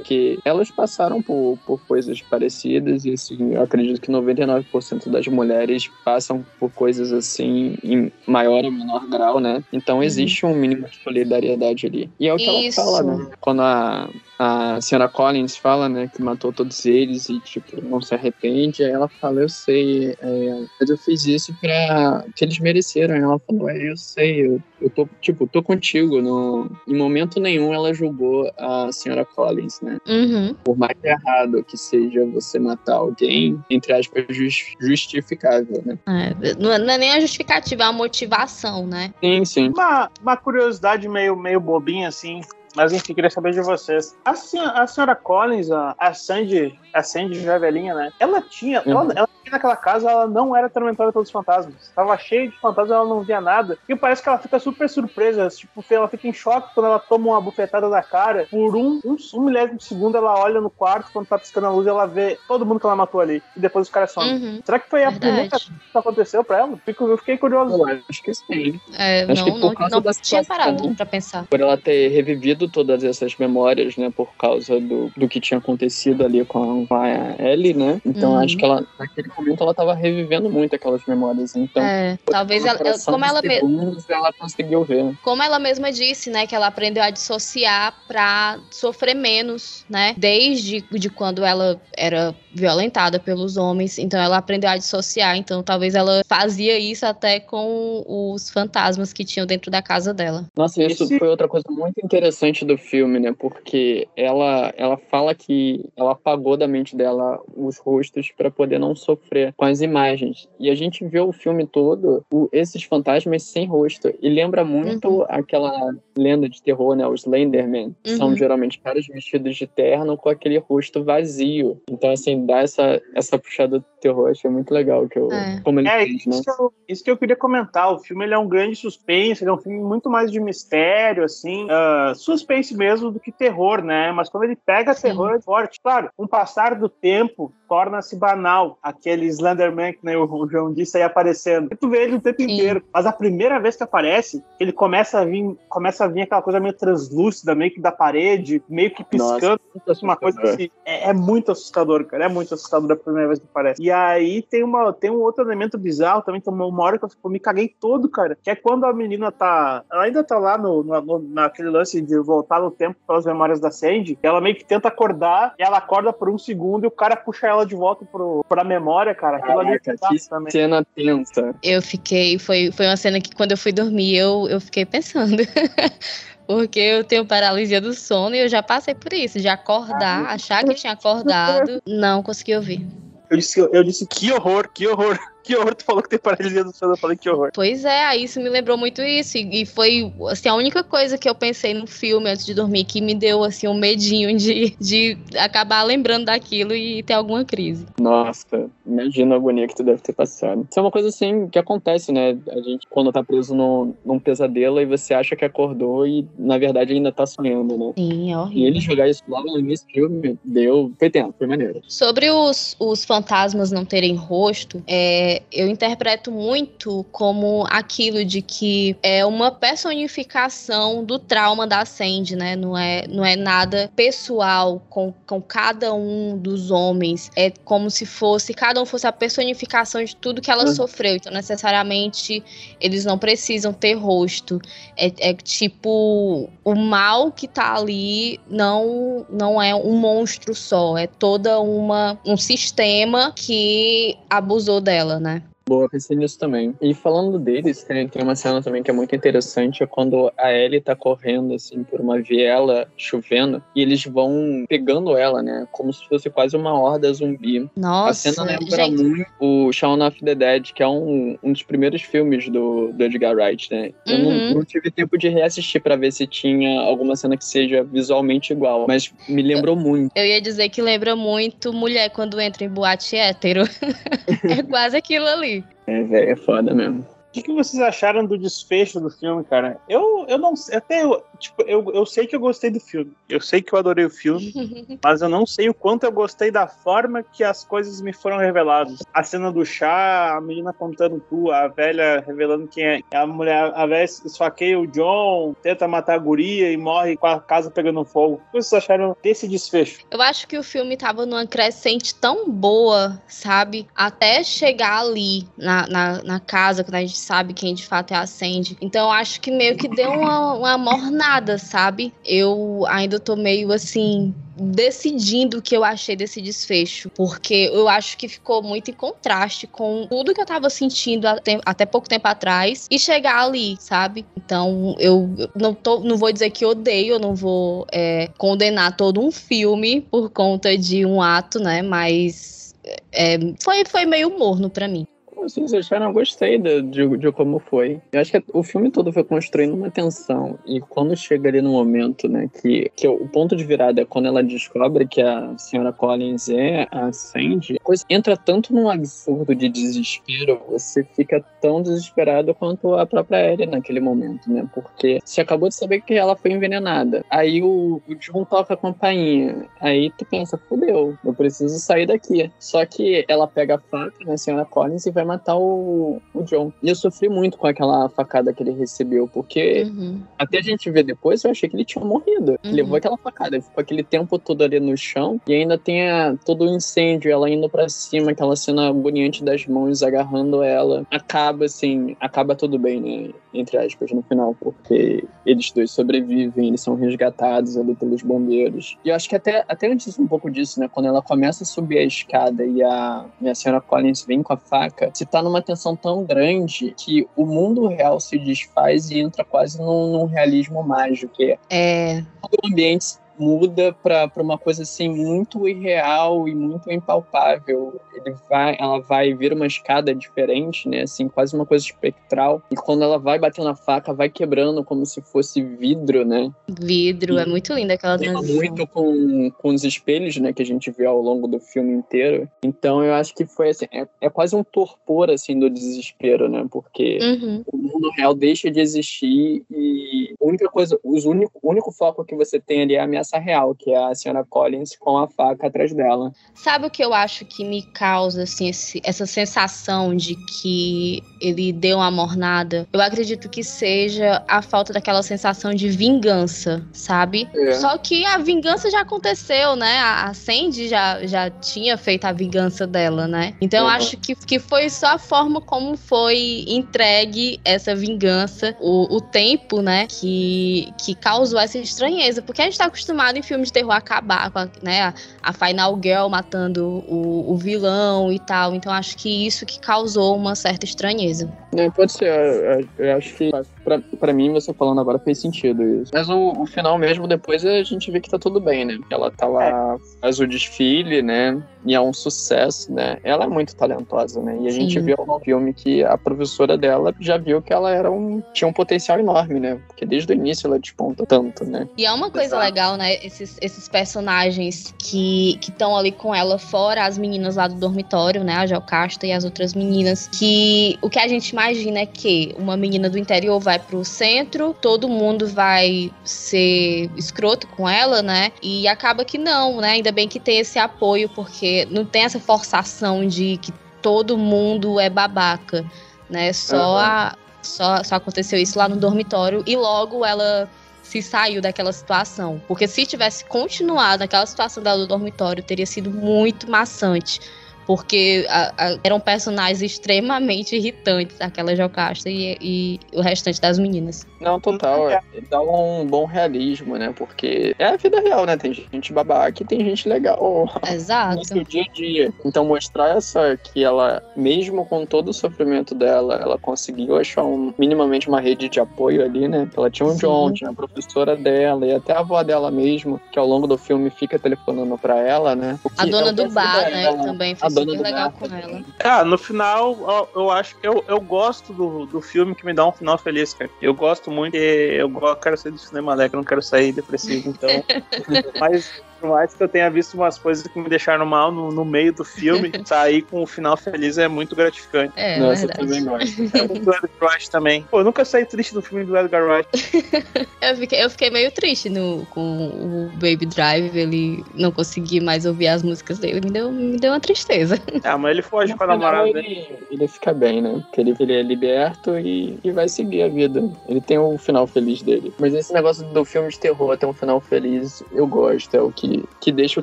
que elas passaram por, por coisas parecidas e, assim, eu acredito que 99% das mulheres passam por coisas assim em maior ou menor grau, né? Então existe um mínimo de solidariedade ali. E é o que Isso. ela fala, né? Quando a, a senhora Collins fala, né, que matou todos eles e, tipo, não se arrepende, aí ela fala, eu sei, é, mas eu fiz isso pra que eles mereceram. Aí ela falou, é, eu sei, eu, eu tô, tipo, tô contigo. No, em momento nenhum ela julgou a senhora Collins, né? Uhum. Por mais errado que seja você matar alguém, entre aspas, jus- justificável, né? É, não, é- não é nem a justificativa, é a motivação, né? Sim, sim. Uma, uma curiosidade meio, meio bobinha, assim. Mas enfim, queria saber de vocês. A, senhora, a senhora Collins, a, a Sandy, a Sandy já velhinha, né? Ela tinha. Ela, Uhum. ela tinha naquela casa, ela não era atormentada pelos fantasmas. Tava cheia de fantasmas, ela não via nada. E parece que ela fica super surpresa. Tipo, ela fica em choque quando ela toma uma bufetada na cara. Por um, um, um milésimo de segundo, ela olha no quarto, quando tá piscando a luz, ela vê todo mundo que ela matou ali. E depois os caras somem. Uhum. Será que foi a primeira que aconteceu pra ela? Fico, eu fiquei curioso. Eu acho que sim. É, Acho que não, por não, causa não da tinha situação. parado pra pensar. Por ela ter revivido todas essas memórias, né? Por causa do, do que tinha acontecido ali com a, com Ellie, né? Então Uhum. acho que ela, naquele momento, ela tava revivendo muito aquelas memórias. Então, É, talvez ela, como ela, me- segundos, ela conseguiu ver. como ela mesma disse, né, que ela aprendeu a dissociar pra sofrer menos, né, desde de quando ela era violentada pelos homens, então ela aprendeu a dissociar, então talvez ela fazia isso até com os fantasmas que tinham dentro da casa dela. Nossa, isso Esse- foi outra coisa muito interessante do filme, né? Porque ela, ela fala que ela apagou da mente dela os rostos para poder não sofrer com as imagens. E a gente vê o filme todo, o- esses fantasmas sem rosto. E lembra muito Uhum. aquela lenda de terror, né? Os Slenderman. que São Uhum. geralmente caras vestidos de terno com aquele rosto vazio. Então, assim, dá essa, essa puxada do terror. Achei muito legal que eu, É. como ele É, fez, né? isso, que eu, isso que eu queria comentar. O filme ele é um grande suspense, ele é um filme muito mais de mistério, assim, ah, suspense mesmo do que terror, né? Mas quando ele pega Sim. terror é forte. Claro, com o passar do tempo, torna-se banal aquele Slenderman que né, o João disse aí aparecendo. E tu vê ele o tempo Sim. inteiro. Mas a primeira vez que aparece, ele começa a vir, começa a vir aquela coisa meio translúcida, meio que da parede, meio que piscando. Nossa, uma coisa assim, é, é muito assustador, cara. É muito assustador a primeira vez que aparece. E aí tem, uma, tem um outro elemento bizarro também, tem uma uma hora que eu, eu me caguei todo, cara. Que é quando a menina tá. Ela ainda tá lá no, no- no- naquele lance de voltar no tempo pelas memórias da Sandy. Ela meio que tenta acordar, e ela acorda por um segundo e o cara puxa ela de volta pro, pra memória, cara. Aquilo ali é também. cena tensa. Eu fiquei, foi, foi uma cena que quando eu fui dormir, eu, eu fiquei pensando. Porque eu tenho paralisia do sono e eu já passei por isso, de acordar, achar que tinha acordado, não consegui ouvir. Eu disse, eu disse que horror, que horror, que horror. Tu falou que tem paralisia do sono, eu falei que horror. Pois é, aí isso me lembrou muito isso. E, e foi assim, a única coisa que eu pensei no filme antes de dormir que me deu assim um medinho de, de acabar lembrando daquilo e ter alguma crise. Nossa, imagina a agonia que tu deve ter passado. Isso é uma coisa assim que acontece, né? A gente, quando tá preso num, num pesadelo e você acha que acordou e na verdade ainda tá sonhando, né? Sim, é E horrível. ele jogar isso logo no início do filme, deu. Foi tempo, foi maneiro. Sobre os, os fantasmas não terem rosto, é, eu interpreto muito como aquilo de que é uma personificação do trauma da Sandy, né? Não é, não é nada pessoal com, com cada um dos homens. É como se fosse, cada um fosse a personificação de tudo que ela Uhum. sofreu. Então, necessariamente, eles não precisam ter rosto. É, é tipo, o mal que tá ali não, não é um monstro só, é toda uma um sistema que abusou dela, né? Boa, pensei nisso também. E falando deles, tem, tem uma cena também que é muito interessante, é quando a Ellie tá correndo, assim, por uma viela chovendo, e eles vão pegando ela, né? Como se fosse quase uma horda zumbi. Nossa, a cena lembra gente. muito o Shaun of the Dead, que é um, um dos primeiros filmes do, do Edgar Wright, né? Eu não, Uhum. não tive tempo de reassistir pra ver se tinha alguma cena que seja visualmente igual, mas me lembrou muito. Eu ia dizer que lembra muito mulher quando entra em boate hétero. é quase aquilo ali. É, velho, é foda mesmo. O que, que vocês acharam do desfecho do filme, cara? Eu, eu não sei, até eu, tipo, eu, eu sei que eu gostei do filme. Eu sei que eu adorei o filme, mas eu não sei o quanto eu gostei da forma que as coisas me foram reveladas. A cena do chá, a menina contando tudo, a velha revelando quem é. A mulher, a velha esfaqueia o John, tenta matar a guria e morre com a casa pegando fogo. O que vocês acharam desse desfecho? Eu acho que o filme tava numa crescente tão boa, sabe? Até chegar ali na, na, na casa, quando a gente sabe quem de fato é a Sandy. Então eu acho que meio que deu uma, uma mornada, sabe? Eu ainda tô meio assim. Decidindo o que eu achei desse desfecho, porque eu acho que ficou muito em contraste com tudo que eu tava sentindo até, até pouco tempo atrás e chegar ali, sabe? Então eu eu não, tô, não vou dizer que odeio, eu não vou é, condenar todo um filme por conta de um ato, né? Mas é, foi, foi meio morno pra mim. Vocês acharam? Gostei de, de, de como foi. Eu acho que o filme todo foi construindo uma tensão. E quando chega ali no momento, né, que, que o ponto de virada é quando ela descobre que a senhora Collins é a Sandy, a coisa entra tanto num absurdo de desespero, você fica tão desesperado quanto a própria Ellie naquele momento, né? Porque você acabou de saber que ela foi envenenada. Aí o, o John toca a campainha. Aí tu pensa, fudeu, eu preciso sair daqui. Só que ela pega a faca, né, a senhora Collins, e vai matar o, o John. E eu sofri muito com aquela facada que ele recebeu, porque Uhum. até a gente ver depois, eu achei que ele tinha morrido. Uhum. Levou aquela facada, ficou aquele tempo todo ali no chão, e ainda tem a- todo o incêndio, ela indo pra cima, aquela cena agoniante das mãos agarrando ela. Acaba assim, acaba tudo bem, né? Entre aspas, no final, porque eles dois sobrevivem, eles são resgatados ali pelos bombeiros. E eu acho que até, até antes um pouco disso, né? Quando ela começa a subir a escada e a, e a senhora Collins vem com a faca, se tá numa tensão tão grande que o mundo real se desfaz e entra quase num, num realismo mágico, que é É, o ambiente muda pra pra uma coisa assim muito irreal e muito impalpável. Ele vai, ela vai vir uma escada diferente, né? Assim, quase uma coisa espectral. E quando ela vai batendo a faca, vai quebrando como se fosse vidro, né? vidro, é muito linda aquela transição. muito com, com os espelhos, né, que a gente vê ao longo do filme inteiro. Então eu acho que foi assim, é, é quase um torpor assim do desespero, né? Porque Uhum. o mundo real deixa de existir e a única coisa, os único, o único foco que você tem ali é a ameaça real, que é a senhora Collins com a faca atrás dela. Sabe o que eu acho que me causa assim, esse- essa sensação de que ele deu uma mornada? Eu acredito que seja a falta daquela sensação de vingança, sabe? É. Só que a vingança já aconteceu, né? A Sandy já, já tinha feito a vingança dela, né? Então eu Uhum. acho que, que foi só a forma como foi entregue essa vingança, o, o tempo, né? Que, que causou essa estranheza. Porque a gente tá acostumado em filmes de terror a acabar com a, né, a Final Girl matando o, o vilão e tal. Então acho que isso que causou uma certa estranheza. É, pode ser, eu, eu- eu acho que pra, pra mim, você falando agora fez sentido isso. Mas o, o final mesmo, depois a gente vê que tá tudo bem, né? Ela tá lá, faz o desfile, né? E é um sucesso, né? Ela é muito talentosa, né? E a gente Sim. viu no filme que a professora dela já viu que ela era um, tinha um potencial enorme, né? Porque desde o início ela desponta tanto, né? E é uma coisa Exato. legal, né? Esses, esses personagens que estão ali com ela, fora as meninas lá do dormitório, né? A Jocasta e as outras meninas. Que o que a gente imagina que uma menina do interior vai pro centro, todo mundo vai ser escroto com ela, né? E acaba que não, né? Ainda bem que tem esse apoio, porque não tem essa forçação de que todo mundo é babaca, né? Só, Aham. a, só, só aconteceu isso lá no dormitório e logo ela se saiu daquela situação. Porque se tivesse continuado naquela situação dela do dormitório, teria sido muito maçante porque a- a- eram personagens extremamente irritantes, aquela Jocasta e, e o restante das meninas. Não, total. é, Dá um bom realismo, né? Porque é a vida real, né? Tem gente babaca e tem gente legal Exato. no seu dia a dia. Então mostrar essa que ela, mesmo com todo o sofrimento dela, ela conseguiu achar um, minimamente uma rede de apoio ali, né? Ela tinha um Sim. John, tinha a professora dela e até a avó dela mesmo, que ao longo do filme fica telefonando pra ela, né? A dona é do bar, né? dela. Também A super do legal com ela. Ah, no final, eu acho que eu, eu gosto do, do filme que me dá um final feliz, cara. Eu gosto muito, e eu quero sair do cinema alegre, eu não quero sair depressivo, então. Mas por mais que eu tenha visto umas coisas que me deixaram mal no, no meio do filme, sair com o final feliz é muito gratificante. É, Nossa, eu também gosto. É muito do Edgar Wright também. Pô, eu nunca saí triste do filme do Edgar Wright. Eu fiquei, eu fiquei meio triste no, com o Baby Drive, ele não conseguir mais ouvir as músicas dele. Me deu, me deu uma tristeza. Ah, mas ele foge com a namorada ele, ele fica bem, né? Porque ele, ele é liberto e, e vai seguir a vida. Ele tem o final feliz dele. Mas esse negócio do filme de terror ter um final feliz, eu gosto. É o que, que deixa o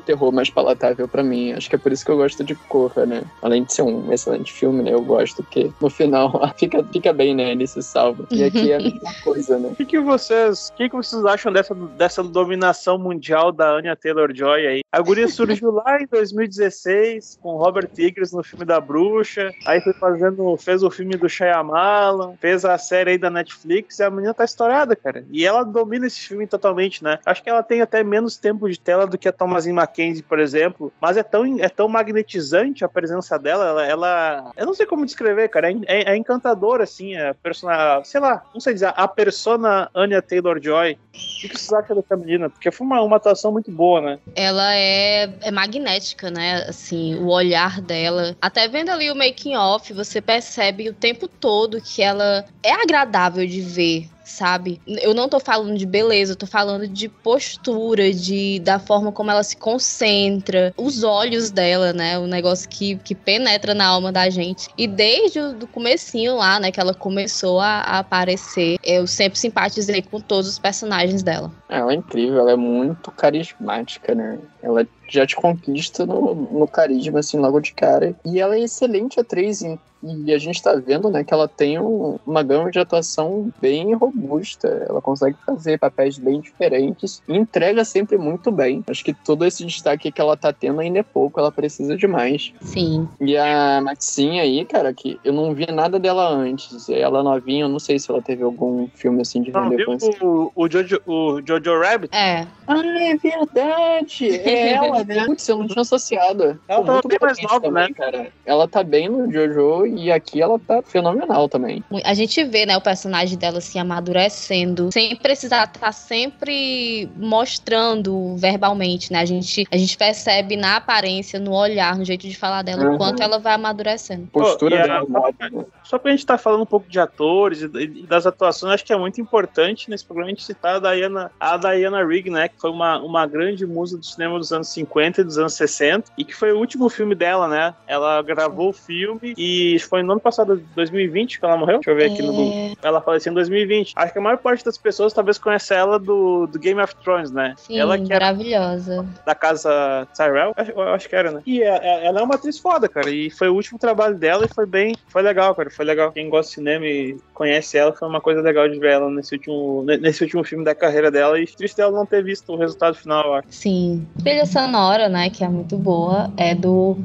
terror mais palatável pra mim. Acho que é por isso que eu gosto de Corra, né? Além de ser um excelente filme, né? Eu gosto porque no final fica, fica bem, né? Ele se salva. E aqui é a mesma coisa, né? O que, que vocês, o que, que vocês acham dessa, dessa dominação mundial da Anya Taylor-Joy aí? A guria surgiu lá em 2016 com Robert Tigres no filme da Bruxa, aí foi fazendo, fez o filme do Shyamalan, fez a série aí da Netflix e a menina tá estourada, cara. E ela domina esse filme totalmente, né? Acho que ela tem até menos tempo de tela do que a Thomasin Mackenzie, por exemplo, mas é tão, é tão magnetizante a presença dela, ela, ela- eu não sei como descrever, cara, é, é, é encantadora, assim, a persona, sei lá, não sei dizer, a persona Anya Taylor-Joy. O que vocês acham dessa menina? Porque foi uma, uma atuação muito boa, né? Ela é, é magnética, né? Assim, o olhar dela. Até vendo ali o making off, você percebe o tempo todo que ela é agradável de ver. Sabe? Eu não tô falando de beleza, eu tô falando de postura, de da forma como ela se concentra, os olhos dela, né? O negócio que, que penetra na alma da gente. E desde o comecinho lá, né, que ela começou a, a aparecer, eu sempre simpatizei com todos os personagens dela. Ela é incrível, ela é muito carismática, né? Ela já te conquista no, no carisma, assim, logo de cara. E ela é excelente atriz, e, e a gente tá vendo, né, que ela tem um- uma gama de atuação bem robusta. Ela consegue fazer papéis bem diferentes e entrega sempre muito bem. Acho que todo esse destaque que ela tá tendo ainda é pouco, ela precisa de mais. Sim. E a Maxinha aí, cara, que eu não vi nada dela antes. Ela novinha, eu não sei se ela teve algum filme assim de Não viu relevância. o, o, Jojo, o Jojo Rabbit? É, Ah, é verdade! É ela, né? Putz, eu não tinha associado. Ela Pô, muito bem mais nova, também, né? Cara. Ela tá bem no Jojo e aqui ela tá fenomenal também. A gente vê, né, o personagem dela se amadurecendo, sem precisar estar sempre mostrando verbalmente, né? A gente, a gente percebe na aparência, no olhar, no jeito de falar dela, Uhum. o quanto ela vai amadurecendo. Postura a- dela, né? Só pra gente estar falando um pouco de atores e, e das atuações, acho que é muito importante nesse programa a gente citar a Diana, a Diana Rigg, né? Foi uma, uma grande musa do cinema dos anos 50 e dos anos 60, e que foi o último filme dela, né? Ela gravou o filme e foi no ano passado, 2020, que ela morreu. Deixa eu ver aqui no Google. É, Ela faleceu em 2020. Acho que a maior parte das pessoas talvez conheça ela do, do Game of Thrones, né? sim, ela que era maravilhosa. da casa Tyrell, acho- eu acho que era, né? E é- é- ela é uma atriz foda, cara. E foi o último trabalho dela e foi bem. Foi legal, cara. Foi legal. Quem gosta de cinema e conhece ela, foi uma coisa legal de ver ela nesse último, ne- nesse último filme da carreira dela. E triste dela não ter visto o resultado final, eu acho. Sim. Trilha sonora, né, que é muito boa, é do.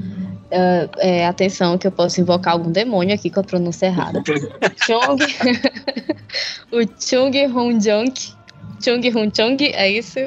é, é, atenção, que eu posso invocar algum demônio aqui com a pronúncia errada. Chung. o Chung Hun Junk. Chung Hun Chung, é isso?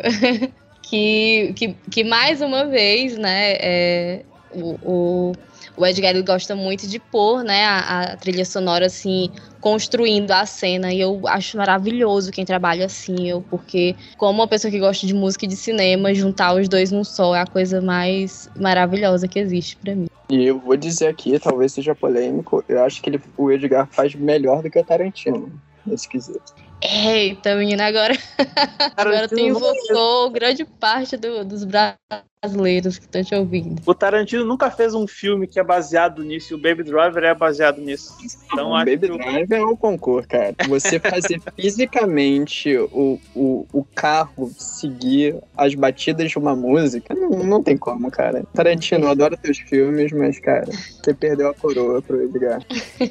que, que, que mais uma vez, né, é, o, o, o Edgar ele gosta muito de pôr, né, a, a trilha sonora assim, construindo a cena, e eu acho maravilhoso quem trabalha assim, eu, porque como uma pessoa que gosta de música e de cinema, juntar os dois num só é a coisa mais maravilhosa que existe pra mim. E eu vou dizer aqui, talvez seja polêmico, eu acho que ele, o Edgar faz melhor do que o Tarantino nesse quesito. Eita, menina, agora, agora tu Tarantino invocou grande parte do- dos braços brasileiros que estão te ouvindo. O Tarantino nunca fez um filme que é baseado nisso, e o Baby Driver é baseado nisso. Então o acho Baby que Driver é o concurso, cara. Você fazer fisicamente o, o, o carro seguir as batidas de uma música, não, não tem como, cara. Tarantino, eu adoro teus filmes, mas, cara, você perdeu a coroa pro Edgar.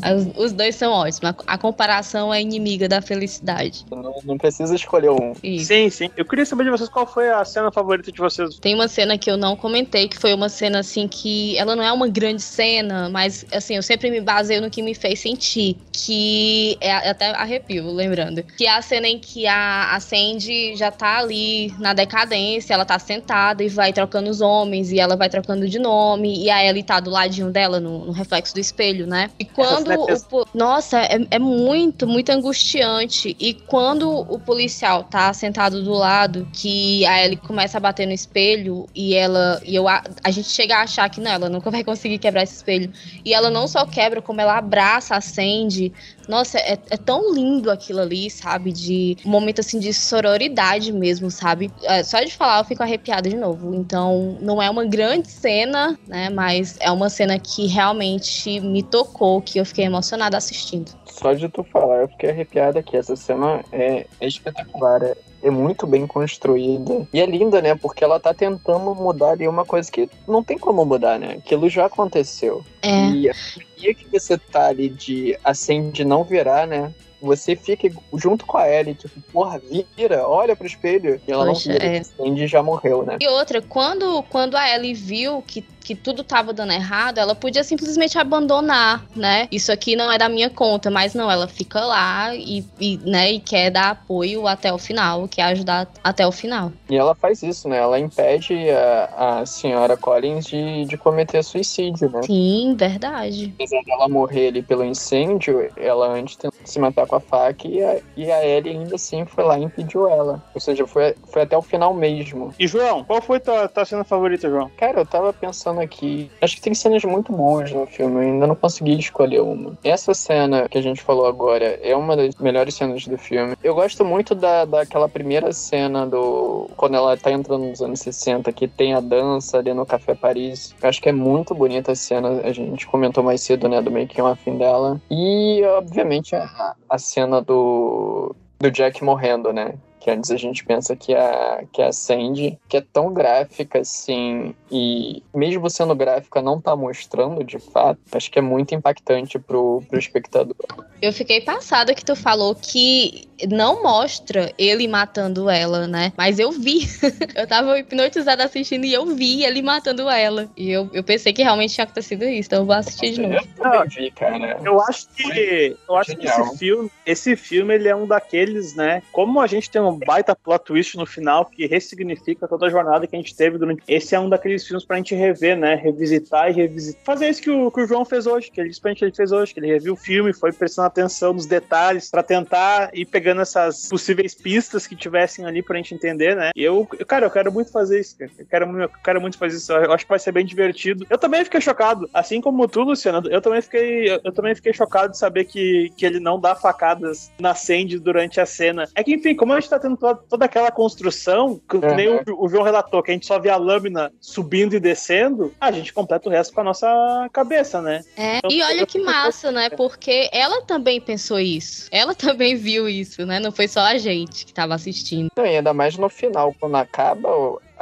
As- os dois são ótimos. A, a comparação é inimiga da felicidade. Não, não precisa escolher um. Isso. Sim, sim. Eu queria saber de vocês qual foi a cena favorita de vocês. Tem uma cena que eu não comentei, que foi uma cena assim que ela não é uma grande cena, mas assim, eu sempre me baseio no que me fez sentir, que é até arrepio, lembrando, que é a cena em que a, a Sandy já tá ali na decadência, ela tá sentada e vai trocando os homens, e ela vai trocando de nome, e a Ellie tá do ladinho dela, no, no reflexo do espelho, né? E quando é o, pes- po- nossa, é, é muito, muito angustiante. E quando o policial tá sentado do lado, que a Ellie começa a bater no espelho e ela. E eu, a, a gente chega a achar que não, ela nunca vai conseguir quebrar esse espelho. E ela não só quebra, como ela abraça, acende. Nossa, é, é tão lindo aquilo ali, sabe? De um momento assim de sororidade mesmo, sabe? É, só de falar eu fico arrepiada de novo. Então, não é uma grande cena, né? Mas é uma cena que realmente me tocou, que eu fiquei emocionada assistindo. Só de tu falar, eu fiquei arrepiada aqui. Essa cena é, é espetacular. É, é muito bem construída. E é linda, né? Porque ela tá tentando mudar ali uma coisa que não tem como mudar, né? Aquilo já aconteceu. É. E a dia que você tá ali de assim, de não virar, né? Você fica junto com a Ellie, tipo, porra, vira, olha pro espelho. E ela Poxa, não vira, é. Sandy já morreu, né? E outra, quando, quando a Ellie viu que, que tudo tava dando errado, ela podia simplesmente abandonar, né? Isso aqui não é da minha conta, mas não, ela fica lá e, e, né, e quer dar apoio até o final, quer ajudar até o final. E ela faz isso, né? Ela impede a, a senhora Collins de, de cometer suicídio, né? Sim, verdade. apesar dela morrer ali pelo incêndio, ela antes tentou se matar com a faca e a, e a Ellie ainda assim foi lá e impediu ela. Ou seja, foi, foi até o final mesmo. E João, qual foi tua, tua cena favorita, João? Cara, eu tava pensando aqui. Acho que tem cenas muito boas no filme, eu ainda não consegui escolher uma. Essa cena que a gente falou agora é uma das melhores cenas do filme. Eu gosto muito da, daquela primeira cena do. Quando ela tá entrando nos anos 60, que tem a dança ali no Café Paris. Eu acho que é muito bonita a cena. A gente comentou mais cedo, né, do making off dela. E, obviamente, a, a cena do, do Jack morrendo, né? Que antes a gente pensa que a, que a Sandy, que é tão gráfica assim, e mesmo sendo gráfica, não tá mostrando de fato, acho que é muito impactante pro, pro espectador. Eu fiquei passada que tu falou que não mostra ele matando ela, né? Mas eu vi. eu tava hipnotizada assistindo e eu vi ele matando ela. E eu, eu pensei que realmente tinha acontecido isso, então eu vou assistir de novo. Eu também vi, cara. Eu acho que eu acho que Genial. esse filme, esse filme ele é um daqueles, né? Como a gente tem um baita plot twist no final que ressignifica toda a jornada que a gente teve durante. Esse é um daqueles filmes pra gente rever, né? Revisitar e revisitar. Fazer isso que o, que o João fez hoje, que ele disse pra gente que ele fez hoje, que ele reviu o filme, foi prestando atenção nos detalhes pra tentar ir pegando essas possíveis pistas que tivessem ali pra gente entender, né? E eu, cara, eu quero muito fazer isso, cara. Eu quero, eu quero muito fazer isso. Eu acho que vai ser bem divertido. Eu também fiquei chocado, assim como tu, Luciano. Eu também fiquei, eu, eu também fiquei chocado de saber que, que ele não dá facadas na Sandy durante a cena. É que, enfim, como a gente tá tendo toda, toda aquela construção, que, que nem o, o João relatou, que a gente só vê a lâmina subindo e descendo, a gente completa o resto com a nossa cabeça, né? É, Então, e olha que massa, né? Porque ela também pensou isso. Ela também viu isso, né? Não foi só a gente que tava assistindo. E ainda mais no final, quando acaba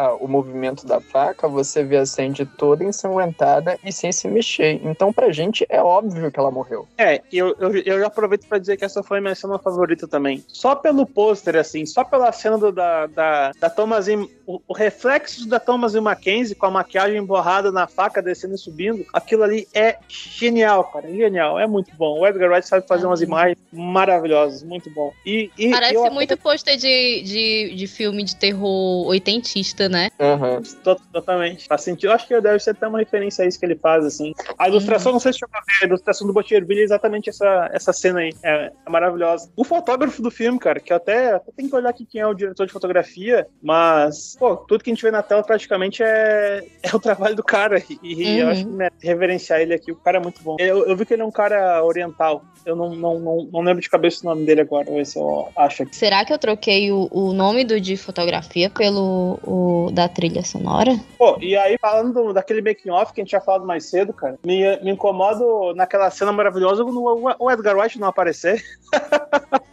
a- o movimento da faca, você vê a Sandy toda ensanguentada e sem se mexer. Então, pra gente, é óbvio que ela morreu. É, e eu, eu, eu já aproveito pra dizer que essa foi a minha cena favorita também. Só pelo pôster, assim, só pela cena do, da, da, da Thomasin, o, o reflexo da Thomasin Mackenzie com a maquiagem borrada na faca descendo e subindo, aquilo ali é genial, cara, é genial, é muito bom. O Edgar Wright sabe fazer É. umas imagens maravilhosas, muito bom. E, e Parece eu muito pôster de, de, de filme de terror oitentista, né? To- Totalmente. Faz sentido. Eu acho que deve ser até uma referência a isso que ele faz, assim. A ilustração, não sei se chegou a ver, a ilustração do Botcherville é exatamente essa, essa cena aí. É, é maravilhosa. O fotógrafo do filme, cara, que eu até, até tenho que olhar aqui quem é o diretor de fotografia, mas, pô, tudo que a gente vê na tela praticamente é, é o trabalho do cara. E eu Uhum. acho que né, reverenciar ele aqui, o cara é muito bom. Eu, eu vi que ele é um cara oriental. Eu não, não, não, não lembro de cabeça o nome dele agora, vou ver se eu acho aqui. Será que eu troquei o, o nome do de fotografia pelo o do, da trilha sonora. Pô, e aí, falando daquele making off que a gente tinha falado mais cedo, cara, me, me incomodo naquela cena maravilhosa quando o, Edgar Wright não aparecer.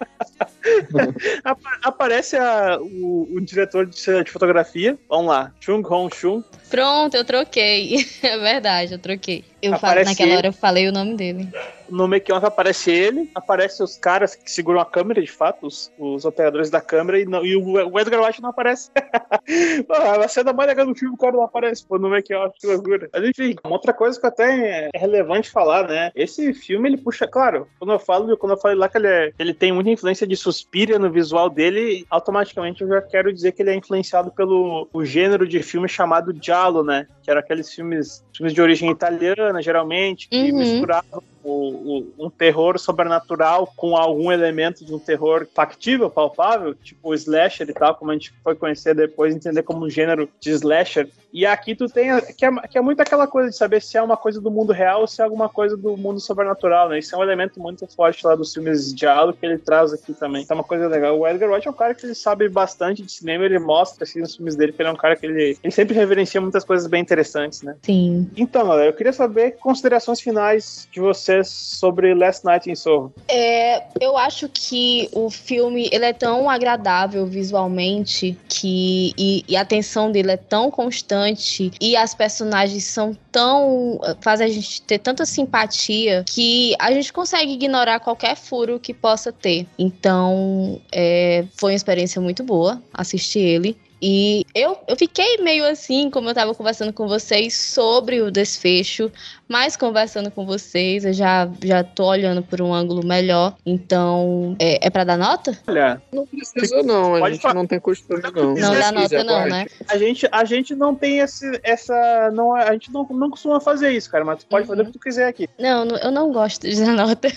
Apa- Aparece a- o, o diretor de, cena de fotografia. Vamos lá, Chung Hong Chung. Pronto, eu troquei. É verdade, eu troquei. Eu Aparece naquela ele. hora eu falei o nome dele. No make off aparece ele, aparece os caras que seguram a câmera, de fato, os, os operadores da câmera, e, não- e o, Edgar Wright não aparece. A cena mais legal do filme, o cara não aparece, pô, no make off, que loucura. Mas enfim, uma outra coisa que até é relevante falar, né? Esse filme, ele puxa, claro, quando eu falo, quando eu falei lá que ele, é- ele tem muita influência de Suspiria no visual dele, automaticamente eu já quero dizer que ele é influenciado pelo o gênero de filme chamado Giallo, né? Que era aqueles filmes, filmes de origem italiana, geralmente, que Uhum. misturavam o- o- um terror sobrenatural com algum elemento de um terror factível, palpável, tipo o slasher e tal, como a gente foi conhecer depois, entender como um gênero de slasher. E aqui tu tem, que é, que é muito aquela coisa de saber se é uma coisa do mundo real ou se é alguma coisa do mundo sobrenatural, né? Isso é um elemento muito forte lá dos filmes de diálogo que ele traz aqui também. Então é uma coisa legal. O Edgar Wright é um cara que ele sabe bastante de cinema, ele mostra assim nos filmes dele que ele é um cara que ele, ele sempre reverencia muitas coisas bem interessantes, né? Sim. Então, galera, eu queria saber considerações finais de sobre Last Night in Soho. É, eu acho que o filme ele é tão agradável visualmente que e, e a atenção dele é tão constante e as personagens são tão faz a gente ter tanta simpatia que a gente consegue ignorar qualquer furo que possa ter. Então, é, foi uma experiência muito boa assistir ele. E eu, eu fiquei meio assim, como eu tava conversando com vocês, sobre o desfecho, mas conversando com vocês, eu já, já tô olhando por um ângulo melhor. Então, é, é para dar nota? Olha, Não precisa, não. A Pode gente falar. não tem costume, não. Não dá nota, não, pode. né? a gente, a gente não tem esse, essa. Não, a gente não, não costuma fazer isso, cara, mas tu pode Uhum. fazer o que tu quiser aqui. Não, não- eu não gosto de dar nota.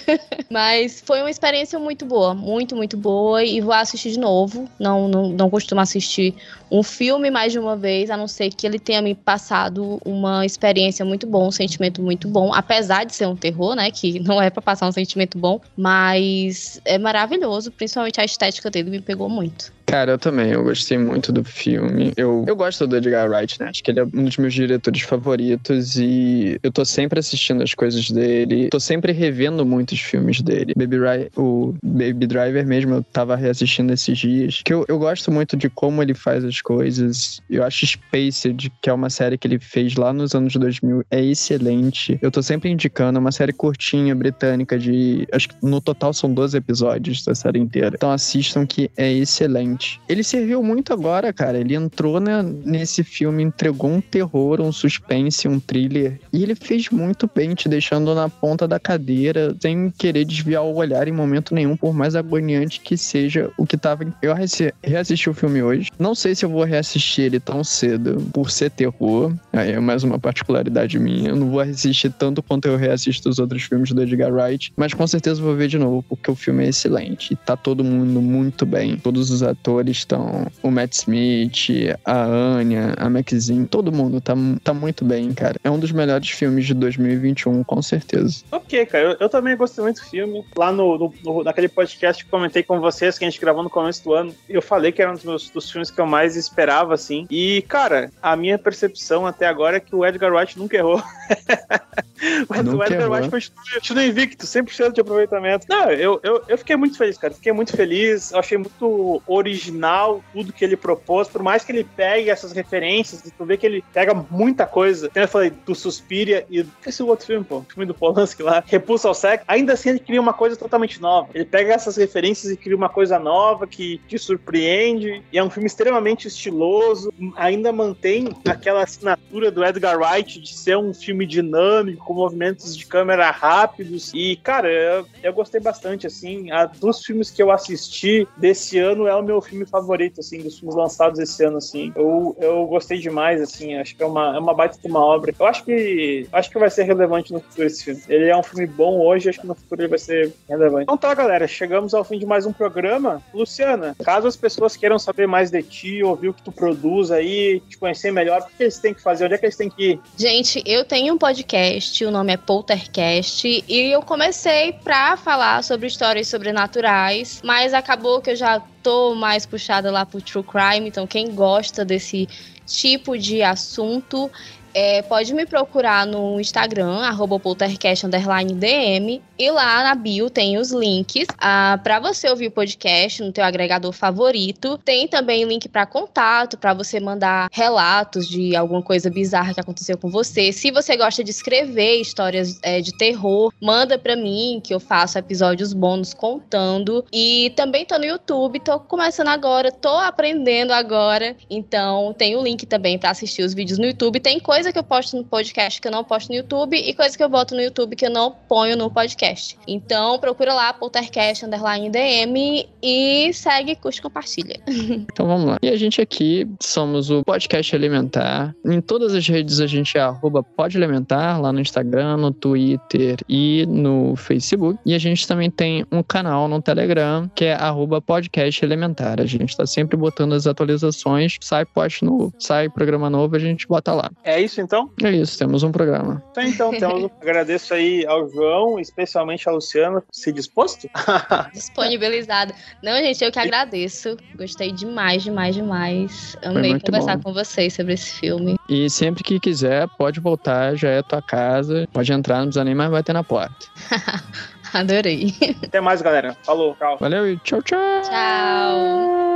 Mas foi uma experiência muito boa, muito, muito boa. E vou assistir de novo. Não, não, não costumo assistir um filme mais de uma vez, a não ser que ele tenha me passado uma experiência muito boa, um sentimento muito bom. Apesar de ser um terror, né? Que não é pra passar um sentimento bom. Mas é maravilhoso, principalmente a estética dele me pegou muito. Cara, eu também. Eu gostei muito do filme. Eu, eu gosto do Edgar Wright, né? Acho que ele é um dos meus diretores favoritos e eu tô sempre assistindo as coisas dele. Tô sempre revendo muitos filmes dele. Baby Ri- o Baby Driver mesmo, eu tava reassistindo esses dias. Que eu, eu gosto muito de como ele faz as coisas. Eu acho Spaced, que é uma série que ele fez lá nos anos 2000, é excelente. Eu tô sempre indicando, é uma série curtinha, britânica, de. Acho que no total são 12 episódios da série inteira. Então assistam que é excelente. Ele serviu muito agora, cara. Ele entrou né, nesse filme, entregou um terror, um suspense, um thriller. E ele fez muito bem, te deixando na ponta da cadeira, sem querer desviar o olhar em momento nenhum, por mais agoniante que seja o que tava. Eu reassi- reassisti o filme hoje. Não sei se eu vou reassistir ele tão cedo, por ser terror. Aí é mais uma particularidade minha. Eu não vou assistir tanto quanto eu reassisto os outros filmes do Edgar Wright, mas com certeza vou ver de novo, porque o filme é excelente. E tá todo mundo muito bem. Todos os atores estão. O Matt Smith, a Anya, a Maxine, todo mundo tá, tá muito bem, cara. É um dos melhores filmes de 2021, com certeza. Ok, cara, eu, eu também gostei muito do filme. Lá no, no- no- naquele podcast que comentei com vocês, que a gente gravou no começo do ano, eu falei que era um dos, meus, dos filmes que eu mais esperava, assim. E, cara, a minha percepção até agora é que o Edgar Wright nunca errou. Ed- o Edgar errou. Wright continua, continua invicto, 100% de aproveitamento. Não, eu, eu, eu fiquei muito feliz, cara. Fiquei muito feliz. Eu achei muito original tudo que ele propôs. Por mais que ele pegue essas referências, tu vê que ele pega muita coisa. Eu falei, do Suspiria e esse outro filme, pô, o filme do Polanski lá, Repulsa ao Sexo. Ainda assim, ele cria uma coisa totalmente nova. Ele pega essas referências e cria uma coisa nova que te surpreende. E é um filme extremamente estiloso. Ainda mantém aquela assinatura do Edgar Wright de ser um filme dinâmico, com movimentos de câmera rápidos. E, cara, eu, eu gostei bastante, assim. A, dos filmes que eu assisti desse ano é o meu filme favorito, assim, dos filmes lançados esse ano, assim. Eu, eu gostei demais, assim. Acho que é uma, é uma baita de uma obra. Eu acho que acho que vai ser relevante no futuro esse filme. Ele é um filme bom hoje, acho que no futuro ele vai ser relevante. Então tá, galera. Chegamos ao fim de mais um programa. Luciana, caso as pessoas queiram saber mais de ti, ouvir o que tu produz aí, te conhecer melhor, o que eles têm que fazer? Onde é que eles têm que ir? Gente, eu tenho um podcast, o nome é Poltercast, e eu comecei pra falar sobre histórias sobrenaturais, mas acabou que eu já tô mais puxada lá pro True Crime, então quem gosta desse tipo de assunto é, pode me procurar no Instagram, arroba poltercast_dm, e lá na bio tem os links ah, para você ouvir o podcast no teu agregador favorito. Tem também link para contato, para você mandar relatos de alguma coisa bizarra que aconteceu com você. Se você gosta de escrever histórias é, de terror, manda para mim que eu faço episódios bônus contando. E também tô no YouTube, tô começando agora, tô aprendendo agora. Então tem o link também para assistir os vídeos no YouTube. Tem coisa que eu posto no podcast que eu não posto no YouTube e coisa que eu boto no YouTube que eu não ponho no podcast. Então procura lá, Poltercast Underline DM e segue, curte, compartilha. Então vamos lá. E a gente aqui somos o Podcast Elementar. Em todas as redes a gente é arroba Podelementar, lá no Instagram, no Twitter e no Facebook. E a gente também tem um canal no Telegram, que é arroba Podcast Elementar. A gente tá sempre botando as atualizações, sai post novo, sai programa novo, a gente bota lá. É isso então? É isso, temos um programa. Então, então temos um... agradeço aí ao João, especialmente especialmente a Luciana, se disposto? Disponibilizado. Não, gente, eu que agradeço. Gostei demais, demais, demais. Amei conversar bom. com vocês sobre esse filme. E sempre que quiser, pode voltar, já é tua casa. Pode entrar, não precisa nem mais bater na porta. Adorei. Até mais, galera. Falou, tchau. Valeu e tchau, tchau. Tchau.